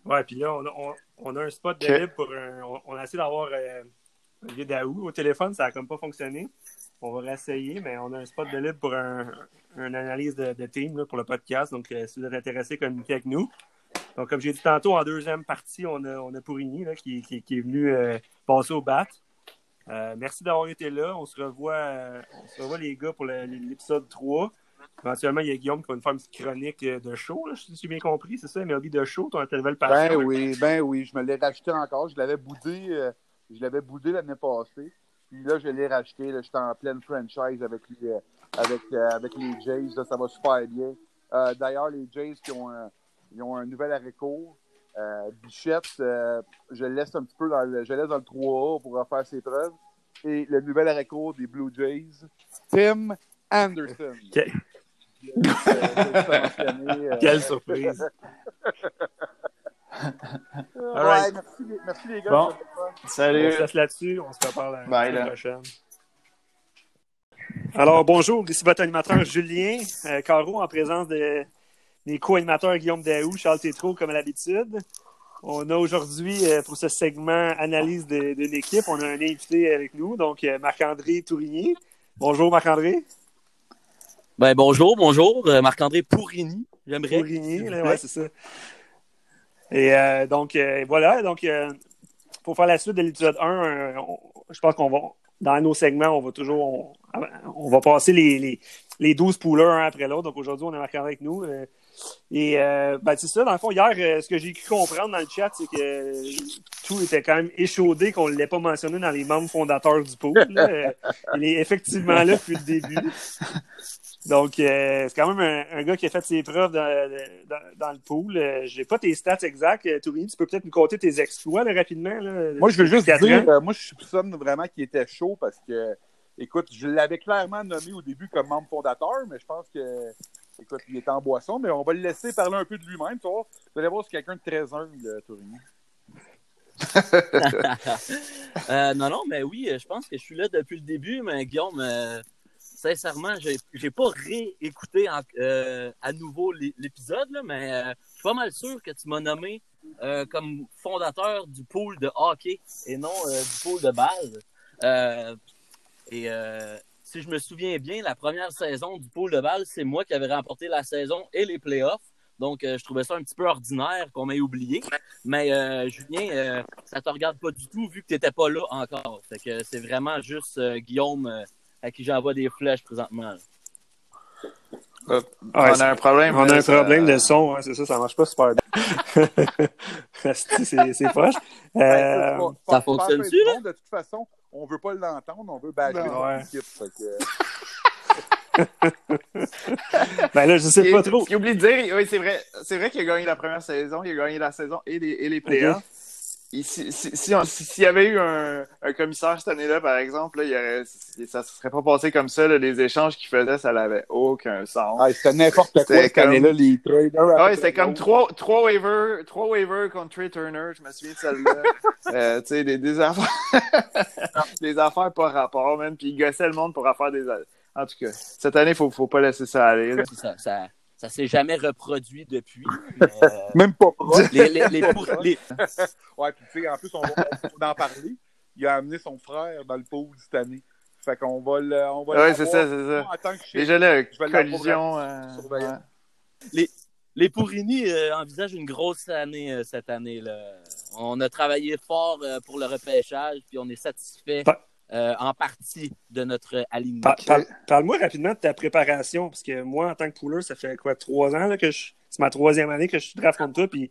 Ouais, puis là, on a, on, on a un spot de libre pour un. On, on a essayé d'avoir euh, Olivier Daou au téléphone, ça a comme pas fonctionné. On va réessayer, mais on a un spot de libre pour un, une analyse de, de team là, pour le podcast. Donc, euh, si vous êtes intéressé, communiquez avec nous. Donc, comme j'ai dit tantôt, en deuxième partie, on a, on a Pourigny là, qui, qui, qui est venu euh, passer au bat. Euh, merci d'avoir été là. On se revoit, euh, on se revoit les gars pour l'épisode 3. Éventuellement, il y a Guillaume qui va nous faire une petite chronique euh, de show, là, si j'ai bien compris. C'est ça, MLB de show, ton nouvelle Ben passion. oui, ben oui, je me l'ai racheté encore. Je l'avais boudé, euh, je l'avais boudé l'année passée. Puis là, je l'ai racheté. Là, j'étais en pleine franchise avec les, avec, avec les Jays. Là, ça va super bien. Euh, D'ailleurs, les Jays qui ont un, ils ont un nouvel court. Euh, Bichette, euh, je le laisse un petit peu dans le, je laisse dans le 3A pour faire ses preuves. Et le nouvel arrêt court des Blue Jays, Tim Anderson. Euh, euh, Quelle surprise. Ouais, right. merci, les- merci les gars. Bon. On Salut. se laisse là-dessus. On se reparle la prochaine. Alors, bonjour. Ici votre animateur Julien euh, Caro en présence de, des co-animateurs Guillaume Daou, Charles Tétrault, comme à l'habitude. On a aujourd'hui, euh, pour ce segment analyse de, de l'équipe, on a un invité avec nous, donc euh, Marc-André Tourigny. Bonjour Marc-André. Ben, bonjour, bonjour. euh, Marc-André Pourrini, j'aimerais. Plaît. ouais, c'est ça. Et euh, donc, euh, voilà. Donc, euh, pour faire la suite de l'épisode 1, euh, on- je pense qu'on va, dans nos segments, on va toujours, on, on va passer les, les, les 12 poolers un après l'autre. Donc, aujourd'hui, on a marqué avec nous. Et euh, ben, c'est ça, dans le fond, hier, euh, ce que j'ai cru comprendre dans le chat, c'est que euh, tout était quand même échaudé, qu'on ne l'ait pas mentionné dans les membres fondateurs du pool. là. Euh, Il est effectivement là depuis le début. Donc, euh, c'est quand même un, un gars qui a fait ses preuves dans, dans, dans le pool. Euh, j'ai pas tes stats exacts, Tourigny. Tu peux peut-être nous compter tes exploits là, rapidement. Là, Moi, je veux juste dire, euh, moi, je soupçonne vraiment qu'il était chaud parce que écoute, je l'avais clairement nommé au début comme membre fondateur, mais je pense que, écoute, il est en boisson, mais on va le laisser parler un peu de lui-même, tu vois. Vous allez voir, c'est quelqu'un de très humble, Tourigny. euh, non, non, mais oui, je pense que je suis là depuis le début, mais Guillaume, euh, sincèrement, j'ai, j'ai pas réécouté euh, à nouveau l'épisode, là, mais euh, je suis pas mal sûr que tu m'as nommé euh, comme fondateur du pool de hockey et non euh, du pool de base. Et euh, si je me souviens bien, la première saison du pool de balle, c'est moi qui avais remporté la saison et les playoffs. Donc, euh, je trouvais ça un petit peu ordinaire qu'on m'ait oublié. Mais euh, Julien, euh, ça te regarde pas du tout vu que tu n'étais pas là encore. Fait que c'est vraiment juste euh, Guillaume euh, à qui j'envoie des flèches présentement. on a un problème. On a un ça- problème de son, hein, c'est ça, ça marche pas super bien. c'est. Euh, Écoute, ça fonctionne-tu, là? bon, De toute façon, on veut pas l'entendre, on veut bâcher ouais. équipe. fait que- ben là, je sais pas trop. Ce qu'il oublie de dire, oui, c'est vrai, c'est vrai qu'il a gagné la première saison, il a gagné la saison et les, et les playoffs. Et si, si, s'il y avait eu un, un commissaire cette année-là, par exemple, là, il y aurait, ça ne serait pas passé comme ça. là, les échanges qu'il faisait, ça n'avait aucun sens. Ah, c'était n'importe quoi cette comme- année-là, les Ouais, après c'était comme trois, trois waivers, trois waivers contre Trey Turner, je me souviens de celle-là. euh, tu sais, des, des affaires, des affaires pas rapport, même, puis il gossait le monde pour faire des, en tout cas, cette année, faut, faut pas laisser ça aller, là. C'est Ça, ça, ça s'est jamais reproduit depuis. mais, euh, Même pas proche. les, les, les, pour- les- Ouais, puis tu sais, en plus, on va, on va en parler. Il a amené son frère dans le pool cette année. Fait qu'on va le. On va Ouais, c'est voir, ça, c'est ça. En tant que chef. Déjà là, collision, euh, les Pourrini euh, envisagent une grosse année euh, cette année. Là. On a travaillé fort euh, pour le repêchage, puis on est satisfait euh, en partie de notre alignement. Par- par- Parle-moi rapidement de ta préparation, parce que moi, en tant que pooler, ça fait quoi, trois ans là, que je. C'est ma troisième année que je suis draft contre toi, puis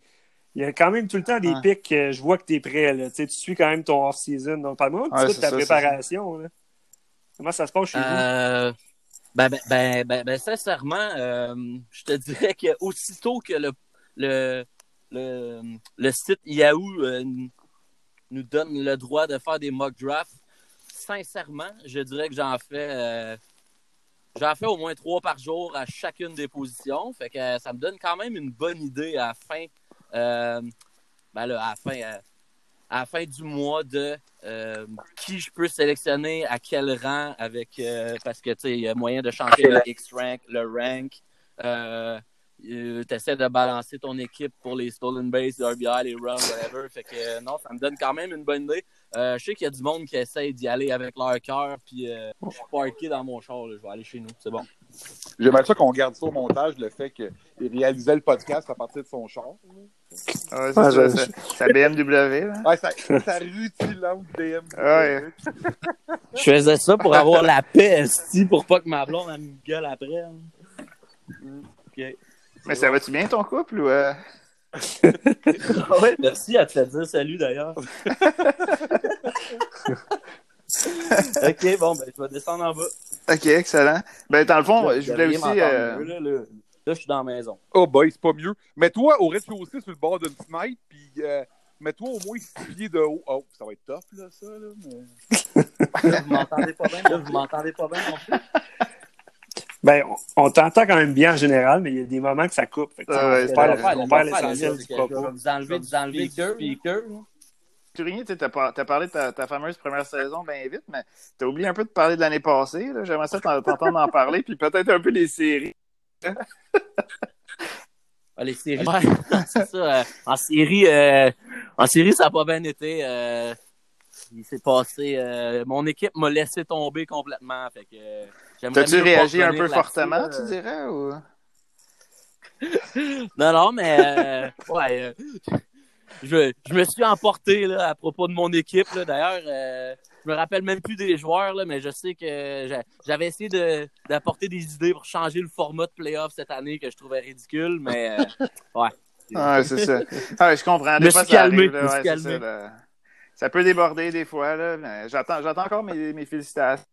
il y a quand même tout le temps des Ouais. pics que je vois que tu es prêt. Là. Tu sais, tu suis quand même ton off-season. Donc, parle-moi un petit Ouais, peu de ta ça, préparation. là. Comment ça se passe chez vous? Euh, ben, ben, ben, ben, ben, sincèrement, euh, je te dirais que aussitôt que le, le, le, le site Yahoo euh, nous donne le droit de faire des mock drafts, sincèrement, je dirais que j'en fais euh, j'en fais au moins trois par jour à chacune des positions. Fait que euh, ça me donne quand même une bonne idée à la fin, euh, ben là, à fin, à fin du mois de qui je peux sélectionner à quel rang avec parce que tu sais il y a moyen de changer le X rank, le rank. Tu essaies de balancer ton équipe pour les stolen base, les RBI, les runs, whatever. Fait que non, ça me donne quand même une bonne idée. Euh, je sais qu'il y a du monde qui essaie d'y aller avec leur cœur, puis euh, je suis parké dans mon char, là. je vais aller chez nous, c'est bon. J'aimerais ça qu'on garde ça au montage, le fait qu'il réalisait le podcast à partir de son char. Ouais, c'est Ah, ça, je- ça. Sa BMW, là. Ouais, ça, ça rutilante DM. Ouais. Je faisais ça pour avoir la paix, esti, pour pas que ma blonde elle me gueule après. hein. Ok. Mais ça va-tu bien ton couple ou euh? Ah ouais, merci à te fait dire salut d'ailleurs. ok, bon, ben, je vais descendre en bas. Ok, excellent. Ben, dans le fond, Là, je voulais aussi. euh, mieux, là, là. Là, je suis dans la maison. Oh boy, c'est pas mieux. Mets-toi au rez-de-chaussée sur le bord d'une fenêtre, puis euh, mets-toi au moins six pieds de haut. Oh, ça va être tough, là, ça, là. Mais... Là, vous m'entendez pas bien? Là, vous m'entendez pas bien non plus? Ben, on, t'entend quand même bien en général, mais il y a des moments que ça coupe. Fait que, on perd, on perd l'essentiel du propos. vous enlever, vous enlever speaker, du speaker. Tourigny, tu as, parlé de ta, ta fameuse première saison bien vite, mais tu as oublié un peu de parler de l'année passée. là. J'aimerais ça t'en- t'entendre en parler, puis peut-être un peu des séries. Ah, les séries. Ouais, c'est ça. euh, en série, euh, en série, ça n'a pas bien été. euh, il s'est passé. euh, mon équipe m'a laissé tomber complètement. Fait que, euh, T'as-tu réagi un peu fortement, tu dirais? Ou... Non, non, mais euh, ouais, euh, je, je me suis emporté là, à propos de mon équipe. D'ailleurs, euh, je me rappelle même plus des joueurs, là, mais je sais que j'a- j'avais essayé de- d'apporter des idées pour changer le format de playoff cette année que je trouvais ridicule, mais ouais. Ouais, c'est ça. Ah, je comprends. Des Me fois, suis ça calmé, arrive, là, me suis ouais, c'est calmé. ça, peut déborder des fois, là. mais J'attends, j'attends encore mes, mes félicitations.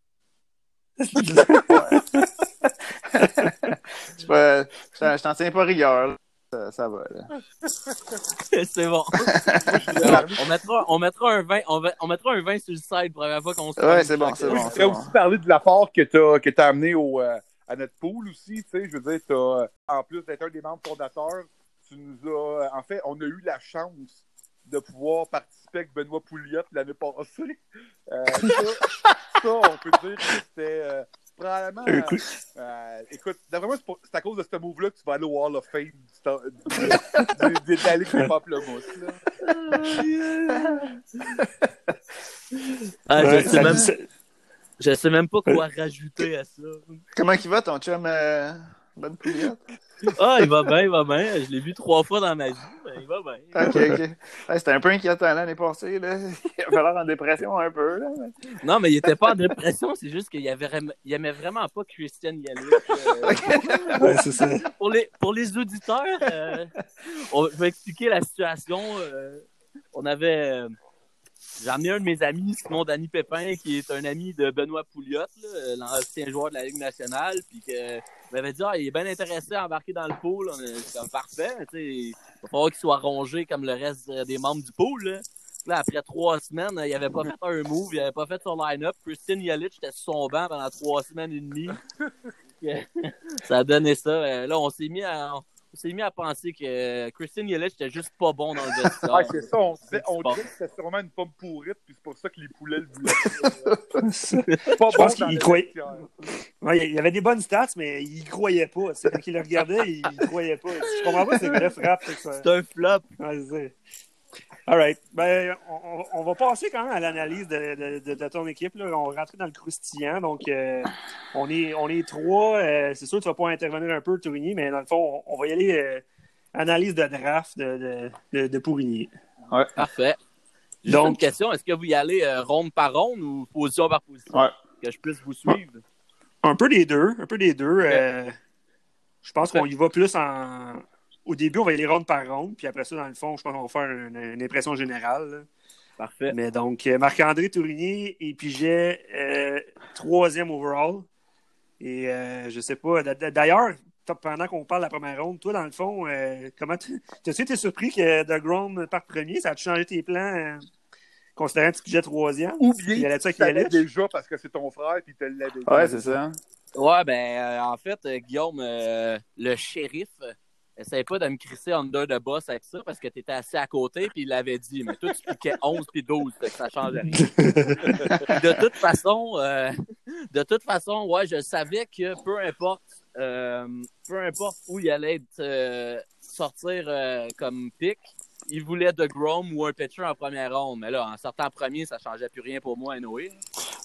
Je t'en- je t'en tiens pas rigueur. Ça, ça va, là. c'est bon. on, mettra, on, mettra un 20, on, va- on mettra un 20 sur le site pour la première fois qu'on se Ouais, c'est bon, c'est bon. je voudrais bon. aussi parler de l'apport que tu as, que as amené au, euh, à notre pool aussi. Tu sais, je veux dire, t'as, euh, en plus d'être un des membres fondateurs, tu nous as. En fait, on a eu la chance de pouvoir participer avec Benoît Pouliot l'année passée. Euh, ça, ça, on peut dire que c'était euh, probablement. Euh, écoute, d'après moi, c'est à cause de ce move-là que tu vas aller au Hall of Fame des Pamplemousses. là. Ah, Ouais, je, sais même, dit- ça- je sais même pas quoi rajouter à ça. Comment il va, ton chum? Euh... Bonne pouliette? Ah, il va bien, il va bien. Je l'ai vu trois fois dans ma vie, il va bien. Ok, ok. Ouais, C'était un peu inquiétant l'année passée, là. Il avait l'air en dépression un peu, là. Non, mais il était pas en dépression, c'est juste qu'il avait, vraiment- pas Christian Yannick. euh, ouais, c'est ça. pour, les, pour les auditeurs, euh, on, je vais expliquer la situation. euh, on avait. euh, J'ai emmené un de mes amis, Simon Danny Pépin, qui est un ami de Benoît Pouliot, l'ancien joueur de la Ligue nationale, puis que m'avait dit ah, il est bien intéressé à embarquer dans le pool. C'est comme parfait, tu sais, il va falloir qu'il soit rongé comme le reste des membres du pool. Là. Là, après trois semaines, il avait pas fait un move, il avait pas fait son line-up. Christian Yelich était sur son banc pendant trois semaines et demie. ça a donné ça. Euh, Là, on s'est mis à, s'est mis à penser que Christian Yelich était juste pas bon dans le vestiaire. Ouais, c'est ça. On, disait, on Bon. que c'était sûrement une pomme pourrite, puis c'est pour ça que les poulets le voulaient. Pas Je pense dans qu'il le croyait-. Ouais, il y avait des bonnes stats, mais il croyait pas. C'est quand il le regardait, il croyait pas. Je comprends pas, c'est que le frappe. C'est un flop. Ouais, c'est ça. All right. Ben, on, on- va passer quand même à l'analyse de, de- de- de ton équipe. Là. On va rentrer dans le croustillant. Donc, euh, on, est, on est trois. Euh, c'est sûr que tu vas pas intervenir un peu, Tourigny, mais dans le fond, on, on va y aller euh, analyse de draft de, de, de, de Pourigny. Parfait. Juste Donc- une question, est-ce que vous y allez euh, ronde par ronde ou position par position? Ouais. Que je puisse vous suivre? Un peu des deux. Un peu des deux. Euh, je pense qu'on y va plus en. Au début, on va y aller ronde par ronde, puis après ça, dans le fond, je pense qu'on va faire une, une impression générale. là. Parfait. Mais donc, euh, Marc-André Tourigny et puis j'ai euh, troisième overall. Et euh, je sais pas. D'ailleurs, pendant qu'on parle de la première ronde, toi, dans le fond, euh, comment tu été surpris que De Grom parte premier? Ça a-tu changé tes plans, euh, considérant que tu j'ai troisième? Ou Il bien, allait tu savais déjà parce que c'est ton frère, puis il l'avait dit. Ouais, c'est ça. Ouais, ben, euh, en fait, euh, Guillaume, euh, le shérif, euh, essaye pas de me crisser under de boss avec ça parce que t'étais assis à côté puis il l'avait dit. Mais toi, tu piquais 11 puis 12, fait que ça change rien. de toute façon, euh, de toute façon, ouais, je savais que peu importe, euh, peu importe où il allait être, euh, sortir euh, comme pick, il voulait de Grom ou un pitcher en première ronde. Mais là, en sortant premier, ça changeait plus rien pour moi, Noé.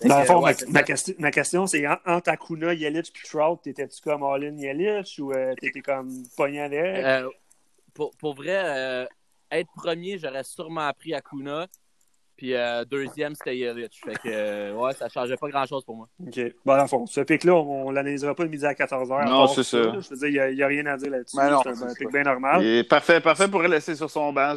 Dans le fond, ma, ma question, ma question, c'est en- entre Acuna, Yelich puis Trout, t'étais-tu comme All-in Yelich ou euh, t'étais comme pogné avec? Euh, pour, pour vrai, euh, être premier, j'aurais sûrement pris Akuna. Puis euh, deuxième, c'était Yelich. Fait que, euh, ouais, ça changeait pas grand-chose pour moi. OK. Bon, dans le fond, ce pic-là, on, on l'analysera pas de midi à 14h. Non, c'est ça. Je veux dire, il n'y a, rien à dire là-dessus. Non, c'est un, pic bien normal. Il est parfait, parfait pour le laisser sur son banc.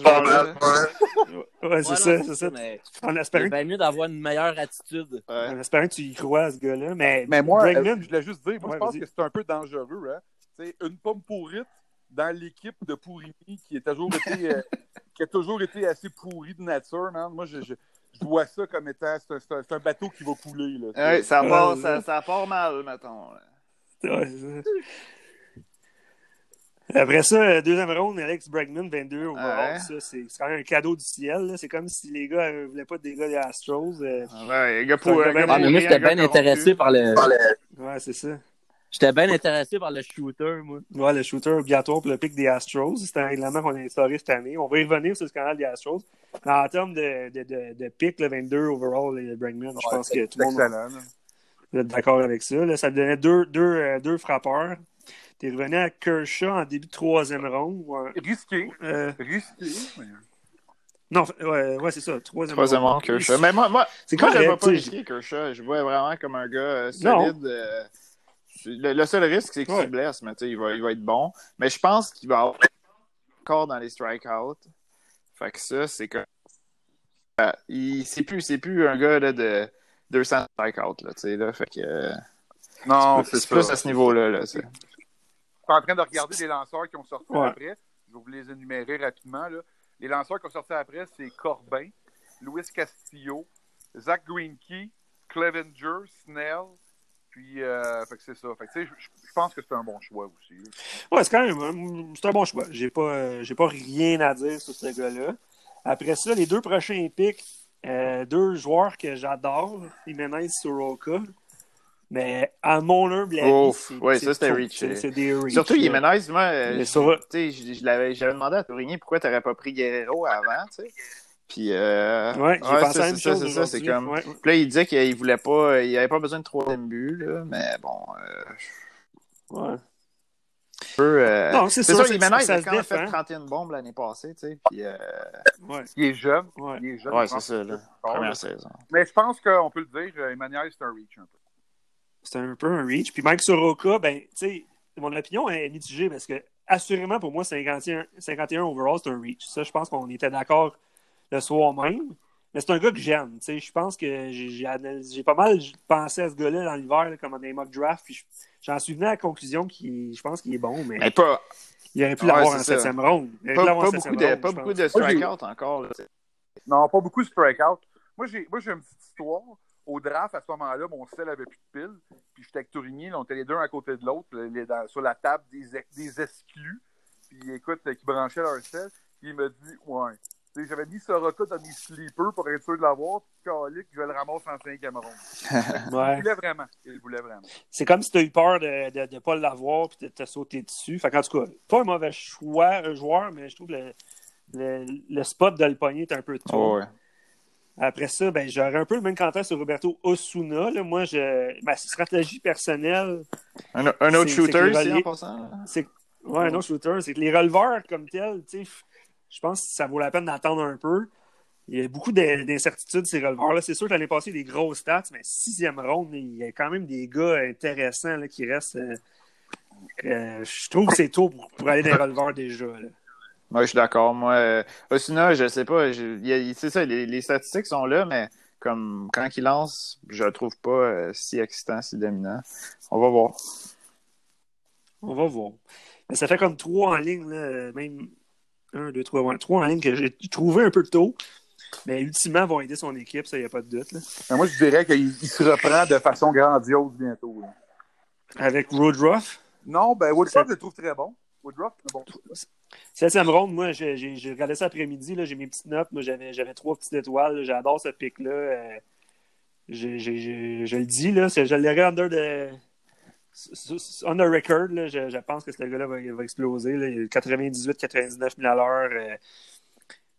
Ouais, c'est ça, c'est ça. Mais En c'est espérant, bien mieux d'avoir une meilleure attitude. Ouais. en espérant que tu y crois à ce gars-là. Mais, Mais moi, euh, Bregman, je voulais juste dire, moi, Ouais, je pense que c'est un peu dangereux. Hein? C'est une pomme pourrite dans l'équipe de Pourrini qui, a toujours été, euh, qui a toujours été assez pourri de nature. man. Moi, je, je, je vois ça comme étant c'est un, bateau qui va couler. Là. Ouais, ça, part, ça, ça part mal, mettons. Ouais, c'est ça. Après ça, euh, deuxième round, Alex Bregman, 22 overall. Ouais. Ça, c'est c'est quand même un cadeau du ciel. là. C'est comme si les gars ne voulaient pas des gars des Astros. euh, Ouais, gars C'est un pour gars bien- Ah, mais moi, j'étais bien intéressé par le. ouais, c'est ça. J'étais bien intéressé par le shooter, moi. Ouais, le shooter obligatoire pour le pic des Astros. C'est un règlement qu'on a instauré cette année. On va y revenir sur le scandale des Astros. Mais en termes de, de, de, de pic, le 22 overall, le Bregman, je pense que tout le monde être d'accord avec ça. Là, ça te donnait deux, deux, euh, deux frappeurs. T'es revenu à Kershaw en début de troisième ronde. Ouais. Risqué. Euh, Risqué. mais- non, ouais, ouais c'est ça. Troisième, Troisième rang, Kershaw. Mais moi, moi, C'est moi je correct, vois pas risquer Kershaw. Je vois vraiment comme un gars euh, Non. solide. Le, le seul risque, c'est qu'il Ouais. se blesse, mais tu sais, il va, il va être bon. Mais je pense qu'il va avoir encore dans les strikeouts. Fait que ça, c'est que. euh, il- c'est plus, c'est plus un gars là, de 200 strikeouts, là, tu sais, là. Fait que. euh, Non, c'est c'est plus à ce niveau-là, là. Je suis en train de regarder les lanceurs qui ont sorti Ouais. après. Je vais vous les énumérer rapidement. Là. Les lanceurs qui ont sorti après, c'est Corbin, Luis Castillo, Zach Greinke, Clevenger, Snell. Puis, euh, fait que c'est ça. Fait que, je, pense que c'est un bon choix aussi. Ouais, c'est quand même un- c'est un bon choix. J'ai pas, euh, j'ai pas rien à dire sur ce gars-là. Après ça, les deux prochains picks, euh, deux joueurs que j'adore, Jimenez Soroka. Mais à mon humble avis, Ouf, c'est- ouais, c'est ça, c'était reach, C'est c'est des reach. Surtout là. Jimenez, moi, euh, Mais je- ça va. tu sais, je, je l'avais, j'avais demandé à Tourigny pourquoi t'aurais pas pris Guerrero avant, tu sais. Puis, euh, Ouais, pensé c'est- ça, chose c'est ça, c'est comme. Ouais. Puis là, il disait qu'il voulait pas, il avait pas besoin de troisième but, là, mais bon, euh, Ouais. je peux, euh, Non, c'est c'est sûr, c'est- Jimenez, il a quand même fait défend. 31 bombes l'année passée, tu sais. Puis, euh, Ouais. Il est jeune. Ouais. Il est jeune. ouais, je c'est ça, là. Première saison. Mais je pense qu'on peut le dire, euh, Emmanuel, c'est un reach un peu. C'est un peu un reach. Puis Mike Soroka, ben, tu sais, mon opinion est mitigée parce que, assurément, pour moi, 51, 51 overall, c'est un reach. Ça, je pense qu'on était d'accord le soir même. Mais c'est un gars que j'aime. Tu sais, je pense que j'ai- pas mal pensé à ce gars-là dans l'hiver, comme des mock draft. J'en suis venu à la conclusion qu'il, je pense qu'il est bon, mais Mais pas, il aurait pu Ouais, l'avoir en septième ronde. Pas, beaucoup septième de, ronde, pas beaucoup de strikeouts encore, là. Non, pas beaucoup de strikeout. Moi, j'ai, moi, j'ai une petite histoire. Au draft, à ce moment-là, mon sel avait plus de piles. Puis j'étais avec Tourigny, là, on était les deux un à côté de l'autre, les- dans- sur la table des, des exclus. Puis écoute, qui branchaient leur sel. Puis il me dit, ouais. J'avais mis Soroka dans mes sleepers pour être sûr de l'avoir. Puis calique, je le ramasse en cinquième ronde. Il Ouais. voulait vraiment. Il voulait vraiment. C'est comme si tu as eu peur de ne de, de pas l'avoir puis de te sauter dessus. Fait en tout cas, pas un mauvais choix, un joueur, mais je trouve que le, le, le spot de le pogner est un peu tôt. Oh, ouais. Après ça, ben, j'aurais un peu le même commentaire sur Roberto Osuna. Là. Moi, je, ma stratégie personnelle, Un, un autre shooter c'est en passant. ouais, un autre shooter, c'est que les releveurs comme tels, tu sais, je pense que ça vaut la peine d'attendre un peu. Il y a beaucoup d'in- d'incertitudes, ces releveurs-là. C'est sûr que l'année passée, des grosses stats, mais sixième ronde, il y a quand même des gars intéressants là, qui restent. euh, euh, je trouve que c'est tôt pour, pour aller les releveurs déjà. Là. Moi, je suis d'accord. Moi, euh, Osuna, je sais pas. C'est ça, les, les statistiques sont là, mais comme quand il lance, je le trouve pas euh, si excitant, si dominant. On va voir. On va voir. Mais ça fait comme trois en ligne, là, même un, deux, trois, ouais, trois en ligne que j'ai trouvé un peu tôt. Mais ultimement, vont aider son équipe, ça, il n'y a pas de doute. là. Mais moi, je dirais qu'il il se reprend de façon grandiose bientôt. là. Avec Woodruff? Non, ben Woodruff, je le trouve très bon. Woodruff, c'est bon. Septième ronde, moi, j'ai regardé ça après-midi, j'ai mes petites notes. Moi, j'avais trois petites étoiles. J'adore ce pic-là. euh, je le dis, là, je l'aurais under de. On the record, là, je, je pense que ce gars-là va, va exploser. là. Il est 98-99 000 à l'heure. euh,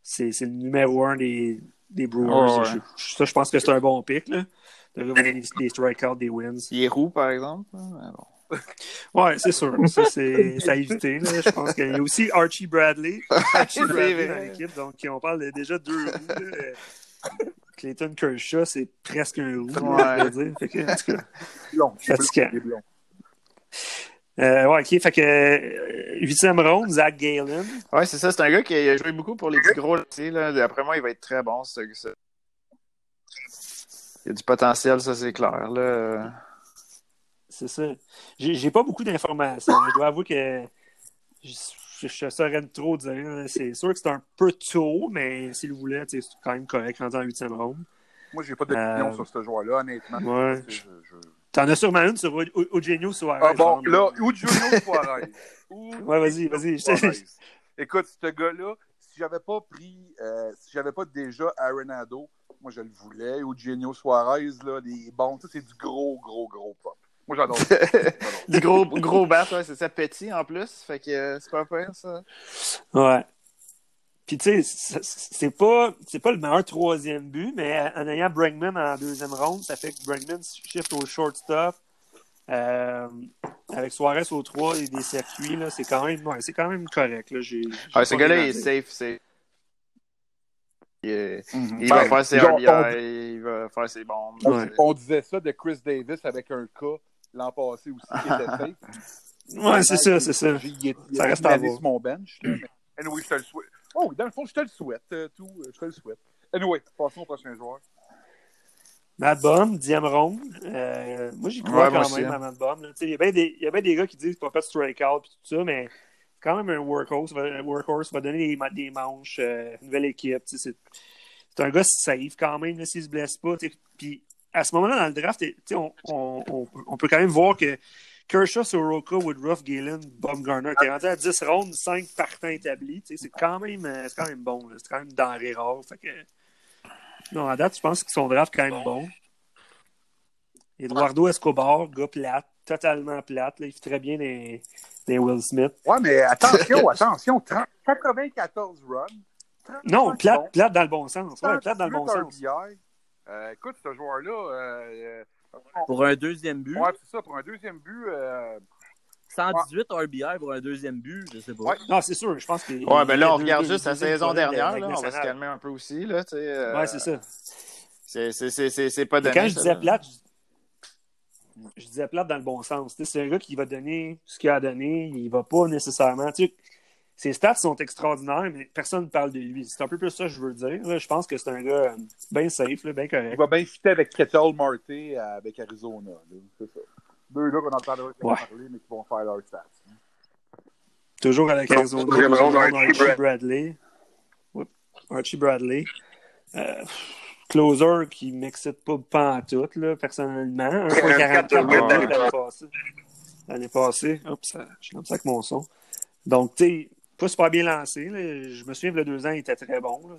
c'est le numéro un des, des Brewers. Ouais. Je- je- ça, je pense que c'est un bon pic. Là. De revenir des, des strikeouts, des wins. Il est roux, par exemple. hein, bon. Ouais, c'est sûr. Ça, c'est à éviter. là. Je pense qu'il y a aussi Archie Bradley. Archie Bradley dans l'équipe. Donc, on parle de déjà deux roues. là. Clayton Kershaw, c'est presque un roux, Ouais. on va dire. Fait que, en tout cas, Blond. Fatigant. Il est blond. Euh, ouais, ok. Fait que euh, huitième ronde, Zach Galen. Ouais, c'est ça. C'est un gars qui a joué beaucoup pour les petits gros. tu sais, Là. Après moi, il va être très bon, ce. Il y a du potentiel, ça, c'est clair. Là. C'est ça. J'ai pas beaucoup d'informations. Je dois avouer que je, je, je saurais trop dire. C'est sûr que c'est un peu tôt, mais s'il voulait, c'est quand même correct rendu en huitième ronde. Moi, j'ai pas d'opinion Euh, sur ce joueur-là, honnêtement. Ouais. Je- je- je- T'en as sûrement une sur Eu- Eugenio Suarez. Ah bon, là, Julio Suarez. Ou Ouais, vas-y, vas-y. Écoute, ce gars-là, si j'avais pas pris, euh, si j'avais pas déjà Arenado, moi je le voulais. Ou Eugenio Suarez, là, des bons, ça c'est du gros, gros, gros pop. Moi j'adore ça. Du gros, gros bat, ouais, c'est ça, petit en plus. Fait que euh, c'est pas pire, ça. Ouais. Puis, tu sais, c'est- pas, c'est pas le meilleur troisième but, mais en ayant Bregman en deuxième ronde, ça fait que Bregman shift au shortstop. Euh, avec Suarez au 3 et des circuits, là, c'est quand même, ouais, c'est quand même correct. Là. J'ai, Ouais, ce gars-là, il est safe. C'est... Il, est- il Ben, va faire ses genre, RBI, il va faire ses bombes. on, Ouais. on disait ça de Chris Davis avec un cas l'an passé aussi qui était safe. Ouais, c'est ça, c'est ça. Il, il, il Ça reste à année voir. sur mon bench. Là, mais anyway, je te le souhaite. Oh, dans le fond, je te le souhaite. euh, tout, euh, je te le souhaite. Anyway, passons au prochain joueur. Matt Bum, dixième ronde. Euh, moi, j'y crois quand même hein. à Matt Bum. là. Tu sais, Il y a bien des, il y a bien des gars qui disent qu'il va pas de strikeout et tout ça, mais quand même un workhorse, va, un workhorse, va donner des, des manches, euh, nouvelle équipe. tu sais, C'est un gars safe quand même, là, s'il se blesse pas. Puis à ce moment-là, dans le draft, tu sais, on, on, on, on peut quand même voir que Kershaw, Soroka, Woodruff, Galen, Bob Garner, qui est rendu à 10 rondes, 5 partants établis. tu sais, C'est quand, même, euh, c'est quand même bon. C'est quand même denrée rare. Fait que... Non, à date, je pense que son draft est quand même bon. Eduardo Escobar, gars plate, totalement plate. Là. Il fait très bien des, des Will Smith. Ouais, mais attention, attention. 30 94 runs. 35 Non, plate, plate dans le bon sens. Ouais, plate dans le bon 38 sens. RBI. Euh, écoute, ce joueur-là, euh, euh, Pour un deuxième but, ouais, c'est ça, pour un deuxième but, euh, 118 RBI pour un deuxième but, je sais pas. Ouais. Non, c'est sûr. Je pense que. Ouais, ben là, on regarde juste la saison dernière. Là, on va se calmer un peu aussi. Là, tu sais, euh, Ouais, c'est ça. C'est, c'est, c'est, c'est, c'est pas donné. quand je disais plate, je, je disais plate dans le bon sens. Tu sais, C'est un gars qui va donner ce qu'il a donné. Il va pas nécessairement. Tu sais, ses stats sont extraordinaires, mais personne ne parle de lui. C'est un peu plus ça que je veux dire. là. Je pense que c'est un gars euh, bien safe, là, bien il correct. va bien fitter avec Kettle Marte euh, avec Arizona. C'est ça. Deux là qu'on entendra Ouais. parler, mais qui vont faire leur stats. Toujours avec Arizona. Archie, Archie Brad- Bradley. Oups. Archie Bradley. Euh, closer qui m'excite pas pantoute, là, personnellement. 1.44 Ouais. l'année passée. L'année passée. Hop, ça, je lance ça avec mon son. Donc, tu sais, pas super bien lancé. là. Je me souviens, il y a deux ans, il était très bon.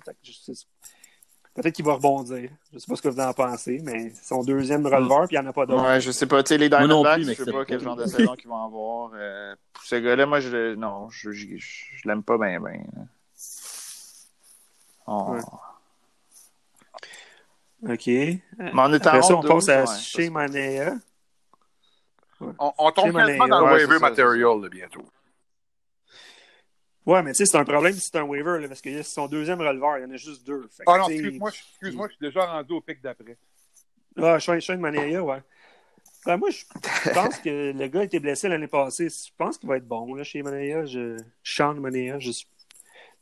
Peut-être qu'il va rebondir. Je sais pas ce que vous en pensez, mais c'est son deuxième releveur, puis il n'y en a pas d'autre. Ouais, je sais pas. Tu sais, les Diamondbacks, plus, je mais sais pas quel genre de saison qu'ils vont avoir. Euh, pour ce gars-là, moi, je non, je, je, je, je l'aime pas bien. Ouais. OK. Mais on est en Après ça, on passe 12, à Shea Manea. On, on tombe quasiment dans le waiver material là, bientôt. Ouais, mais tu sais, c'est un problème si c'est un waiver, là, parce que c'est son deuxième releveur, il y en a juste deux. Fait Ah non, excuse-moi, je- suis déjà rendu au pic d'après. Ah, Shane, Shane Manea, ouais. Ben, moi, je pense que le gars a été blessé l'année passée. Je pense qu'il va être bon là, chez Manea. Je... Sean Manea. Je...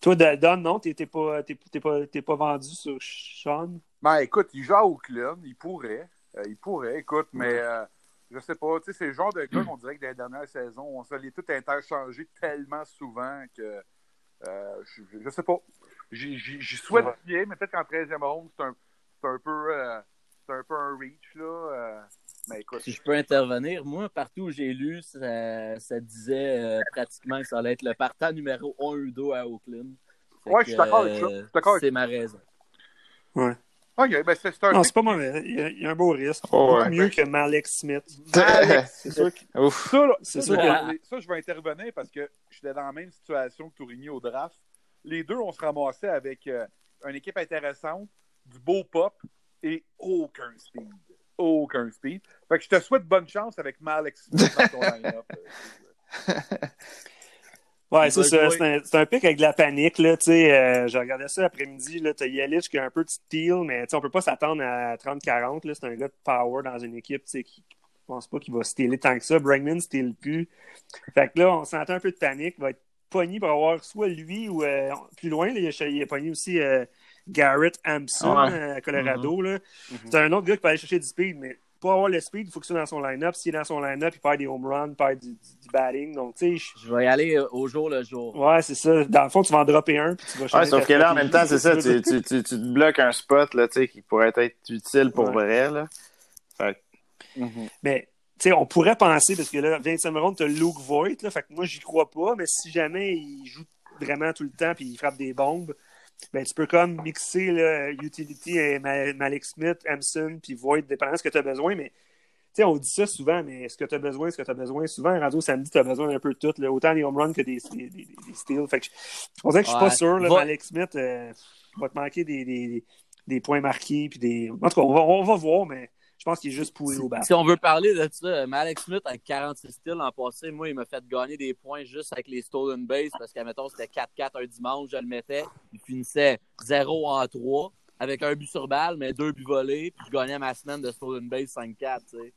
Toi, Don, non, t'es pas, pas, pas vendu sur Sean? Ben écoute, il joue à Oakland, il pourrait. Euh, il pourrait, écoute, mais euh, je sais pas, tu sais, c'est le genre de gars qu'on dirait que dans les dernières saisons, on se les tout interchangés tellement souvent que euh, je, je sais pas. J'y souhaite Ouais. bien, mais peut-être qu'en 13e ronde, c'est un, c'est un peu euh, c'est un peu un reach là. euh, mais écoute. Si je peux intervenir, moi, partout où j'ai lu, ça, ça disait euh, pratiquement que ça allait être le partant numéro 1 ou 2 à Oakland. Fait Ouais, que, je suis d'accord avec ça. euh, Je suis d'accord avec C'est ma raison. Ok, ben c'est un Non, c'est pas mauvais. Il y a, il y a un beau risque. Oh, ouais. Mieux que Malik Smith. Alex, C'est sûr que. Ça, là, C'est ça, sûr je que- vais- ça, je vais intervenir parce que j'étais dans la même situation que Tourigny au draft. Les deux, on se ramassait avec euh, une équipe intéressante, du beau pop et aucun speed. Aucun speed. Fait que je te souhaite bonne chance avec Malex Smith dans ton line-up. Ouais, c'est ça. C'est un, pic avec de la panique. Là, tu sais, euh, je regardais ça l'après-midi. Tu as Yelich qui a un peu de steel, mais tu sais, on peut pas s'attendre à 30-40. là. C'est un gars de power dans une équipe tu sais, qui je pense pas qu'il va stealer tant que ça. Bregman steal plus. Fait que là, on sentait un peu de panique. Il va être pogné pour avoir soit lui ou euh, plus loin. Là, il, a pogné aussi euh, Garrett Hampson Ouais. euh, à Colorado. là. Mhm. C'est un autre gars qui peut aller chercher du speed, mais pour avoir le speed, il faut que ce soit dans son line-up. S'il est dans son line-up, il perd des home runs, il perd du, du- du batting. Donc, tu sais, je- Je vais y aller euh, au jour le jour. Ouais, c'est ça. Dans le fond, tu vas en dropper un, puis tu vas Ouais, sauf que là, en même temps, c'est ça, tu, tu, tu, tu te bloques un spot là, tu sais, qui pourrait être utile pour Ouais. vrai. Là. Fait que- Mais, tu sais, on pourrait penser, parce que là, 25 ronde, tu as Luke Voigt, là, fait que moi, j'y crois pas, mais si jamais il joue vraiment tout le temps, puis il frappe des bombes, ben, tu peux comme mixer là, Utility et Ma- Malik Smith, Hampson, puis Voigt, dépendant de ce que tu as besoin, mais tu sais, on dit ça souvent, mais est-ce que tu as besoin, est-ce que tu as besoin? Souvent, Radio Samedi, tu as besoin d'un peu de tout, là, autant des home runs que des, des, des, des steals. Fait que je, c'est pour ça que je suis Ouais. pas sûr, là, Va- Malik Smith euh, va te manquer des, des, des points marqués, puis des... En tout cas, on va, on va voir, mais je pense qu'il est juste pourri au bas. Si on veut parler de ça, Malik Smith avec 46 styles l'an passé, moi, il m'a fait gagner des points juste avec les stolen base parce qu'à mettons, c'était 4-4 un dimanche, je le mettais. Il finissait 0 en 3 avec un but sur balle, mais deux buts volés, puis je gagnais ma semaine de stolen base 5-4. tu sais.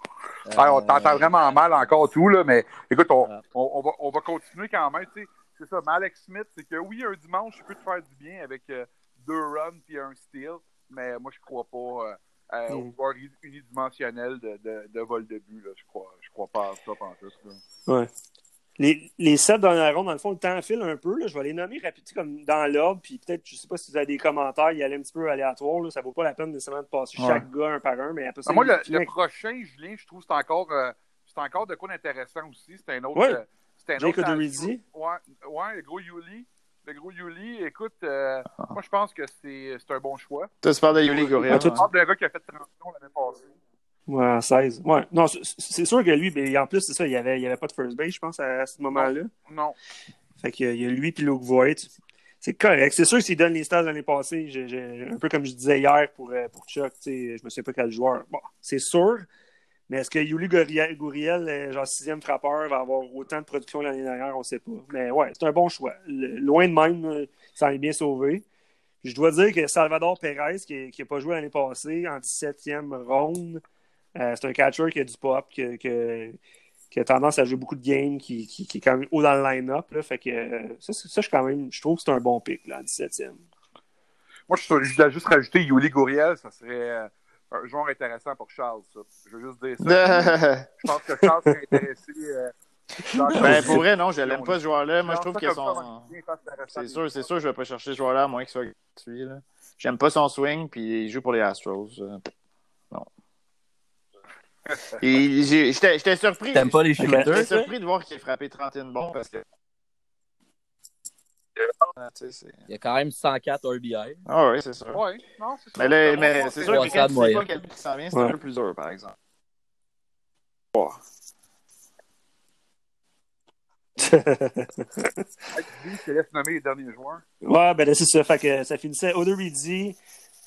On Euh, t'entend vraiment mal encore tout, là, mais écoute, on, Ouais. on, on va, on va continuer quand même. tu sais. C'est ça, Malex Smith, c'est que oui, un dimanche, il peut te faire du bien avec euh, deux runs puis un steal, mais moi, je crois pas euh, euh, au Mm. joueur unidimensionnel de, de, de vol de but. Là. Je crois, je crois pas à ça, en tout. là. Ouais. Les, les sept dernières rondes, dans le fond, le temps file un peu. Là. Je vais les nommer rapidement comme dans l'ordre. Puis peut-être, je sais pas si vous avez des commentaires, il y a un petit peu aléatoire. Là. Ça vaut pas la peine nécessairement de passer Ouais. chaque gars un par un. Mais après ça, Ah, moi, le, le prochain, Julien, je trouve que c'est encore, euh, c'est encore de quoi d'intéressant aussi. C'est un autre. Ouais. euh, c'est un Jake autre. Ouais, ouais, le gros Yuli. Le gros Yuli, écoute, euh, moi, je pense que c'est c'est un bon choix. Tu parles de Yuli Goriel. Ah, toi, hein? Je parle d'un gars qui a fait 30 ans l'année passée. Ouais, en 16. Ouais. Non, c'est- sûr que lui, ben, en plus, c'est ça, il n'y avait, il y avait pas de first base, je pense, à, à ce moment-là. Non. Fait que, il y a lui puis Luke Voigt. C'est correct. C'est sûr que s'il donne les stats l'année passée, un peu comme je disais hier pour, euh, pour Chuck, tu sais, je me souviens pas quel joueur. Bon, c'est sûr. Mais est-ce que Yuli Gouriel, euh, genre sixième frappeur, va avoir autant de production l'année dernière? On ne sait pas. Mais ouais, c'est un bon choix. Loin de même, euh, ça est bien sauvé. Je dois dire que Salvador Perez, qui n'a pas joué l'année passée, en 17e ronde, euh, c'est un catcher qui a du pop, qui, qui a- tendance à jouer beaucoup de games, qui, qui- est quand même haut dans le line-up. Fait que ça, ça, je, quand même, je trouve que c'est un bon pick, là, en 17e. Moi, je, je voulais juste rajouter Yuli Gouriel, ça serait un joueur intéressant pour Charles, ça. Je veux juste dire ça. Je pense que Charles serait intéressé. euh, ben, pour vrai, non, je l'aime pas ce joueur-là. Moi, je trouve que son. C'est C'est sûr, c'est sûr, je vais pas chercher ce joueur-là, à moins qu'il soit gratuit. J'aime pas son swing, puis il joue pour les Astros. euh, Non. J'étais surpris. T'aimes pas les J'étais surpris de voir qu'il ait frappé 31 bons parce que. Ah, tu sais, c'est- Il y a quand même 104 RBI. Ah oui, c'est sûr. Ouais, non. Mais, là, C'est mais c'est sûr que quand tu sais pas quel qui s'en vient, c'est Ouais. un peu plus dur, par exemple. Lui, je te laisse nommer les derniers joueurs. Ouais, ben là, c'est ça. Fait que ça finissait Odorizzi,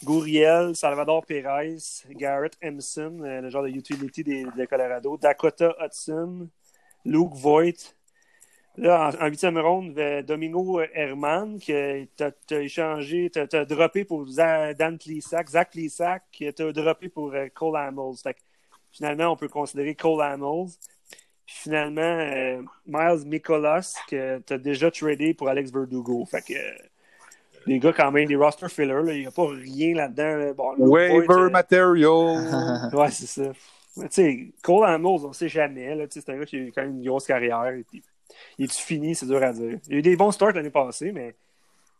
Gouriel, Salvador Perez, Garrett Emerson, euh, le genre de utility des, de Colorado, Dakota Hudson, Luke Voigt. Là, en, huitième ronde, euh, Domingo Herman, que t'as échangé, t'as t'as droppé pour Dan Plisak, Zach Plisak, que t'as droppé pour euh, Cole Hamels. Fait que, finalement, on peut considérer Cole Hamels. Puis finalement, euh, Miles Mikolas, que t'as déjà tradé pour Alex Verdugo. Fait que euh, les gars, quand même, des roster fillers, il n'y a pas rien là-dedans. là. Bon, Waiver euh, material. Ouais, c'est ça. Mais tu sais, Cole Hamels, on sait jamais. C'est un gars qui a eu quand même une grosse carrière. Et puis, il est-tu fini, c'est dur à dire. Il y a eu des bons starts l'année passée, mais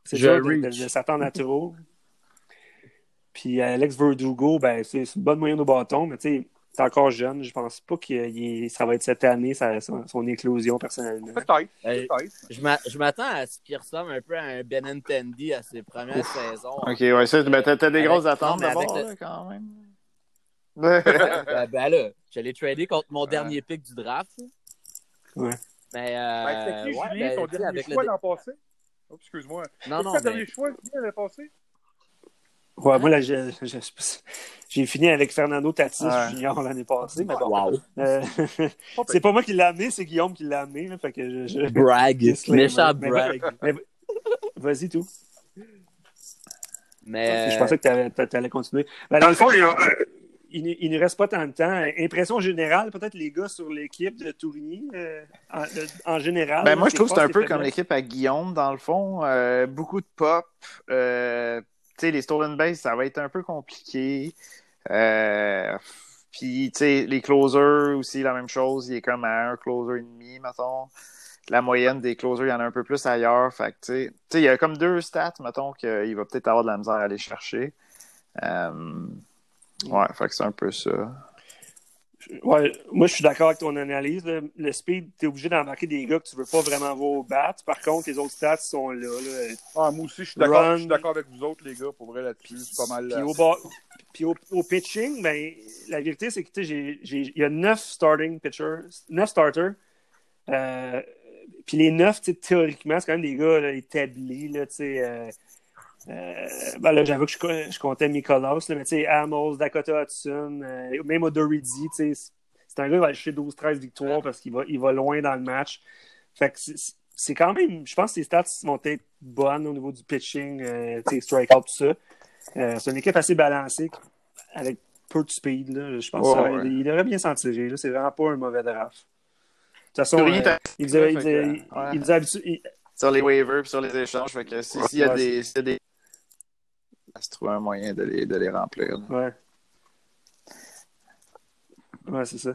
c'est dur de, de- de s'attendre à trop. Puis Alex Verdugo, ben, c'est une bonne moyenne au bâton, mais tu sais, c'est encore jeune. Je pense pas que ça va être cette année, sa- son, son éclosion, personnellement. Peut-être. Je m'a- je m'attends à ce qu'il ressemble un peu à un Benintendi à ses premières saisons. Ok, ouais, ça, ben, t'as des Avec- grosses attentes mais d'abord, là, quand même. ben, ben là, je l'ai tradé contre mon dernier pick du draft. Ouais. Mais Ben, euh, C'était qui, ouais, Julien, ben, tu dernier avec le choix l'an passé? Oh, excuse-moi. Non, C'est non, ton mais dernier choix, Julien, l'an passé? Ouais, moi, là, j'ai j'ai- j'ai fini avec Fernando Tatis Ouais. Junior l'année passée, mais bon. wow. Euh, c'est pas moi qui l'ai amené, c'est Guillaume qui l'a amené. là, fait que je, je- Brag. Méchant Mais- brag. Vas-y, tout. Mais Je pensais que t'allais- t'a- t'allais continuer. Ben, dans le fond, il, y a- il ne- il ne reste pas tant de temps. Impression générale, peut-être les gars sur l'équipe de Tourigny, euh, en, en général. Ben, moi, je trouve que c'est un peu comme l'équipe à Guillaume, dans le fond. Euh, beaucoup de pop. Euh, tu sais, les stolen base, ça va être un peu compliqué. Euh, Puis, tu sais, les closers aussi, la même chose. Il est comme à un closer et demi, mettons. La moyenne des closers, il y en a un peu plus ailleurs. Fait que, tu sais, il y a comme deux stats, mettons, qu'il va peut-être avoir de la misère à aller chercher. Euh, ouais, fait que c'est un peu ça. Ouais, moi, je suis d'accord avec ton analyse. là. Le speed, tu es obligé d'embarquer des gars que tu veux pas vraiment voir au bat. Par contre, les autres stats sont là. là. Ah, moi aussi, je suis d'accord Run. je suis d'accord avec vous autres, les gars, pour vrai, là-dessus. C'est pas mal. Puis, euh, au, bas- puis au, au pitching, ben, la vérité, c'est que tu sais, j'ai- j'ai- il y a neuf starting pitchers, neuf starters. Euh, puis les neuf, théoriquement, c'est quand même des gars là, établis. Là, tu sais, euh, euh, ben là, j'avoue que je, co- je comptais Mikolas, là, mais tu sais, Amos, Dakota Hudson, euh, même Odorizzi, tu sais, c'est un gars qui va aller chercher 12-13 victoires parce qu'il va, il va loin dans le match. Fait que c'est- quand même, je pense que les stats vont être bonnes au niveau du pitching, euh, tu sais, strikeout, tout ça. C'est une équipe assez balancée avec peu de speed. Là. Je pense ouais. il devrait bien s'en tirer. là. C'est vraiment pas un mauvais draft. De toute façon, sur les waivers sur les échanges. Fait que si- s'il y a Ouais, des. s'il y a des... Va se trouver un moyen de les, de les remplir. là. Ouais. Ouais, c'est ça.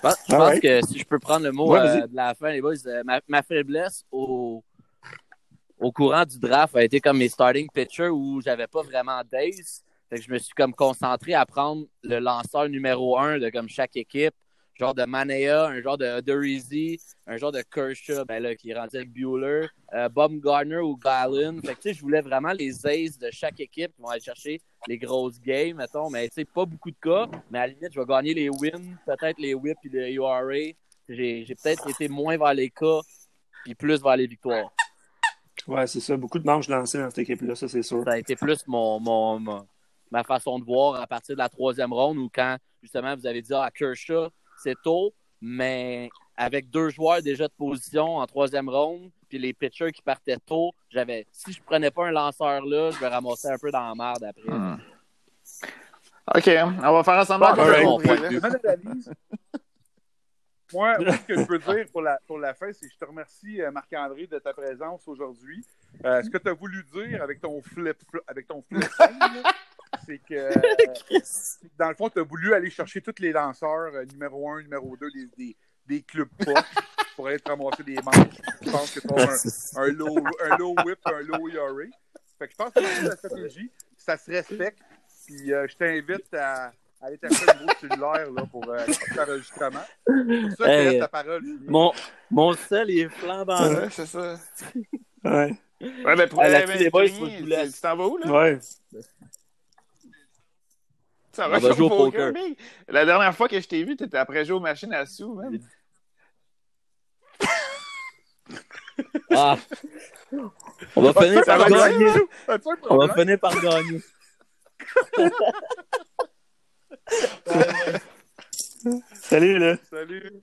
pense, je pense que si je peux prendre le mot Ouais, euh, de la fin, les boys, euh, ma, ma faiblesse au, au courant du draft a été comme mes starting pitchers où j'avais pas vraiment d'ace. Fait que je me suis comme concentré à prendre le lanceur numéro un de comme chaque équipe. Genre de Manea, un genre de Dorizy, un genre de Kershaw, ben là, qui est rendu avec Bueller, euh, Bob Gardner ou Gallin. Fait que tu sais, je voulais vraiment les aces de chaque équipe qui vont aller chercher les grosses games, mettons. Mais tu sais, pas beaucoup de cas. Mais à la limite, je vais gagner les wins, peut-être les whips et le URA. J'ai j'ai peut-être été moins vers les cas puis plus vers les victoires. Ouais, c'est ça. Beaucoup de manches lancées dans cette équipe-là, ça, c'est sûr. Ça a été plus mon, mon, mon- ma façon de voir à partir de la troisième ronde où quand justement vous avez dit ah, Kershaw, c'est tôt, mais avec deux joueurs déjà de position en troisième ronde, puis les pitchers qui partaient tôt, j'avais si je prenais pas un lanceur là, je vais ramasser un peu dans la merde après. Hmm. OK, on va faire ensemble. Analyse. Moi, moi, ce que je peux dire pour la, pour la fin, c'est que je te remercie, euh, Marc-André, de ta présence aujourd'hui. Euh, ce que tu as voulu dire avec ton flip, avec ton flip c'est que, euh, dans le fond, tu as voulu aller chercher tous les lanceurs euh, numéro 1, numéro 2 des, des, des clubs poches pour aller te ramasser des manches. Je pense que tu as un, un low, un low whip, un low ERA. Fait que je pense que c'est la stratégie. Ça se respecte. Puis euh, je t'invite à, à aller t'acheter un nouveau cellulaire là, pour euh, cet enregistrement. Pour ça, je te Hey, laisse la parole. Mon, mon sel il est flambant. Ouais, c'est ça. Ouais. Ouais, mais pour je vous tu laisse. tu t'en vas où, là? Ouais. Ça On va jouer au poker. La dernière fois que je t'ai vu, t'étais après jouer aux machines à sous, même. Ah. On va finir par va gagner. On va finir par gagner. Salut, là. Salut.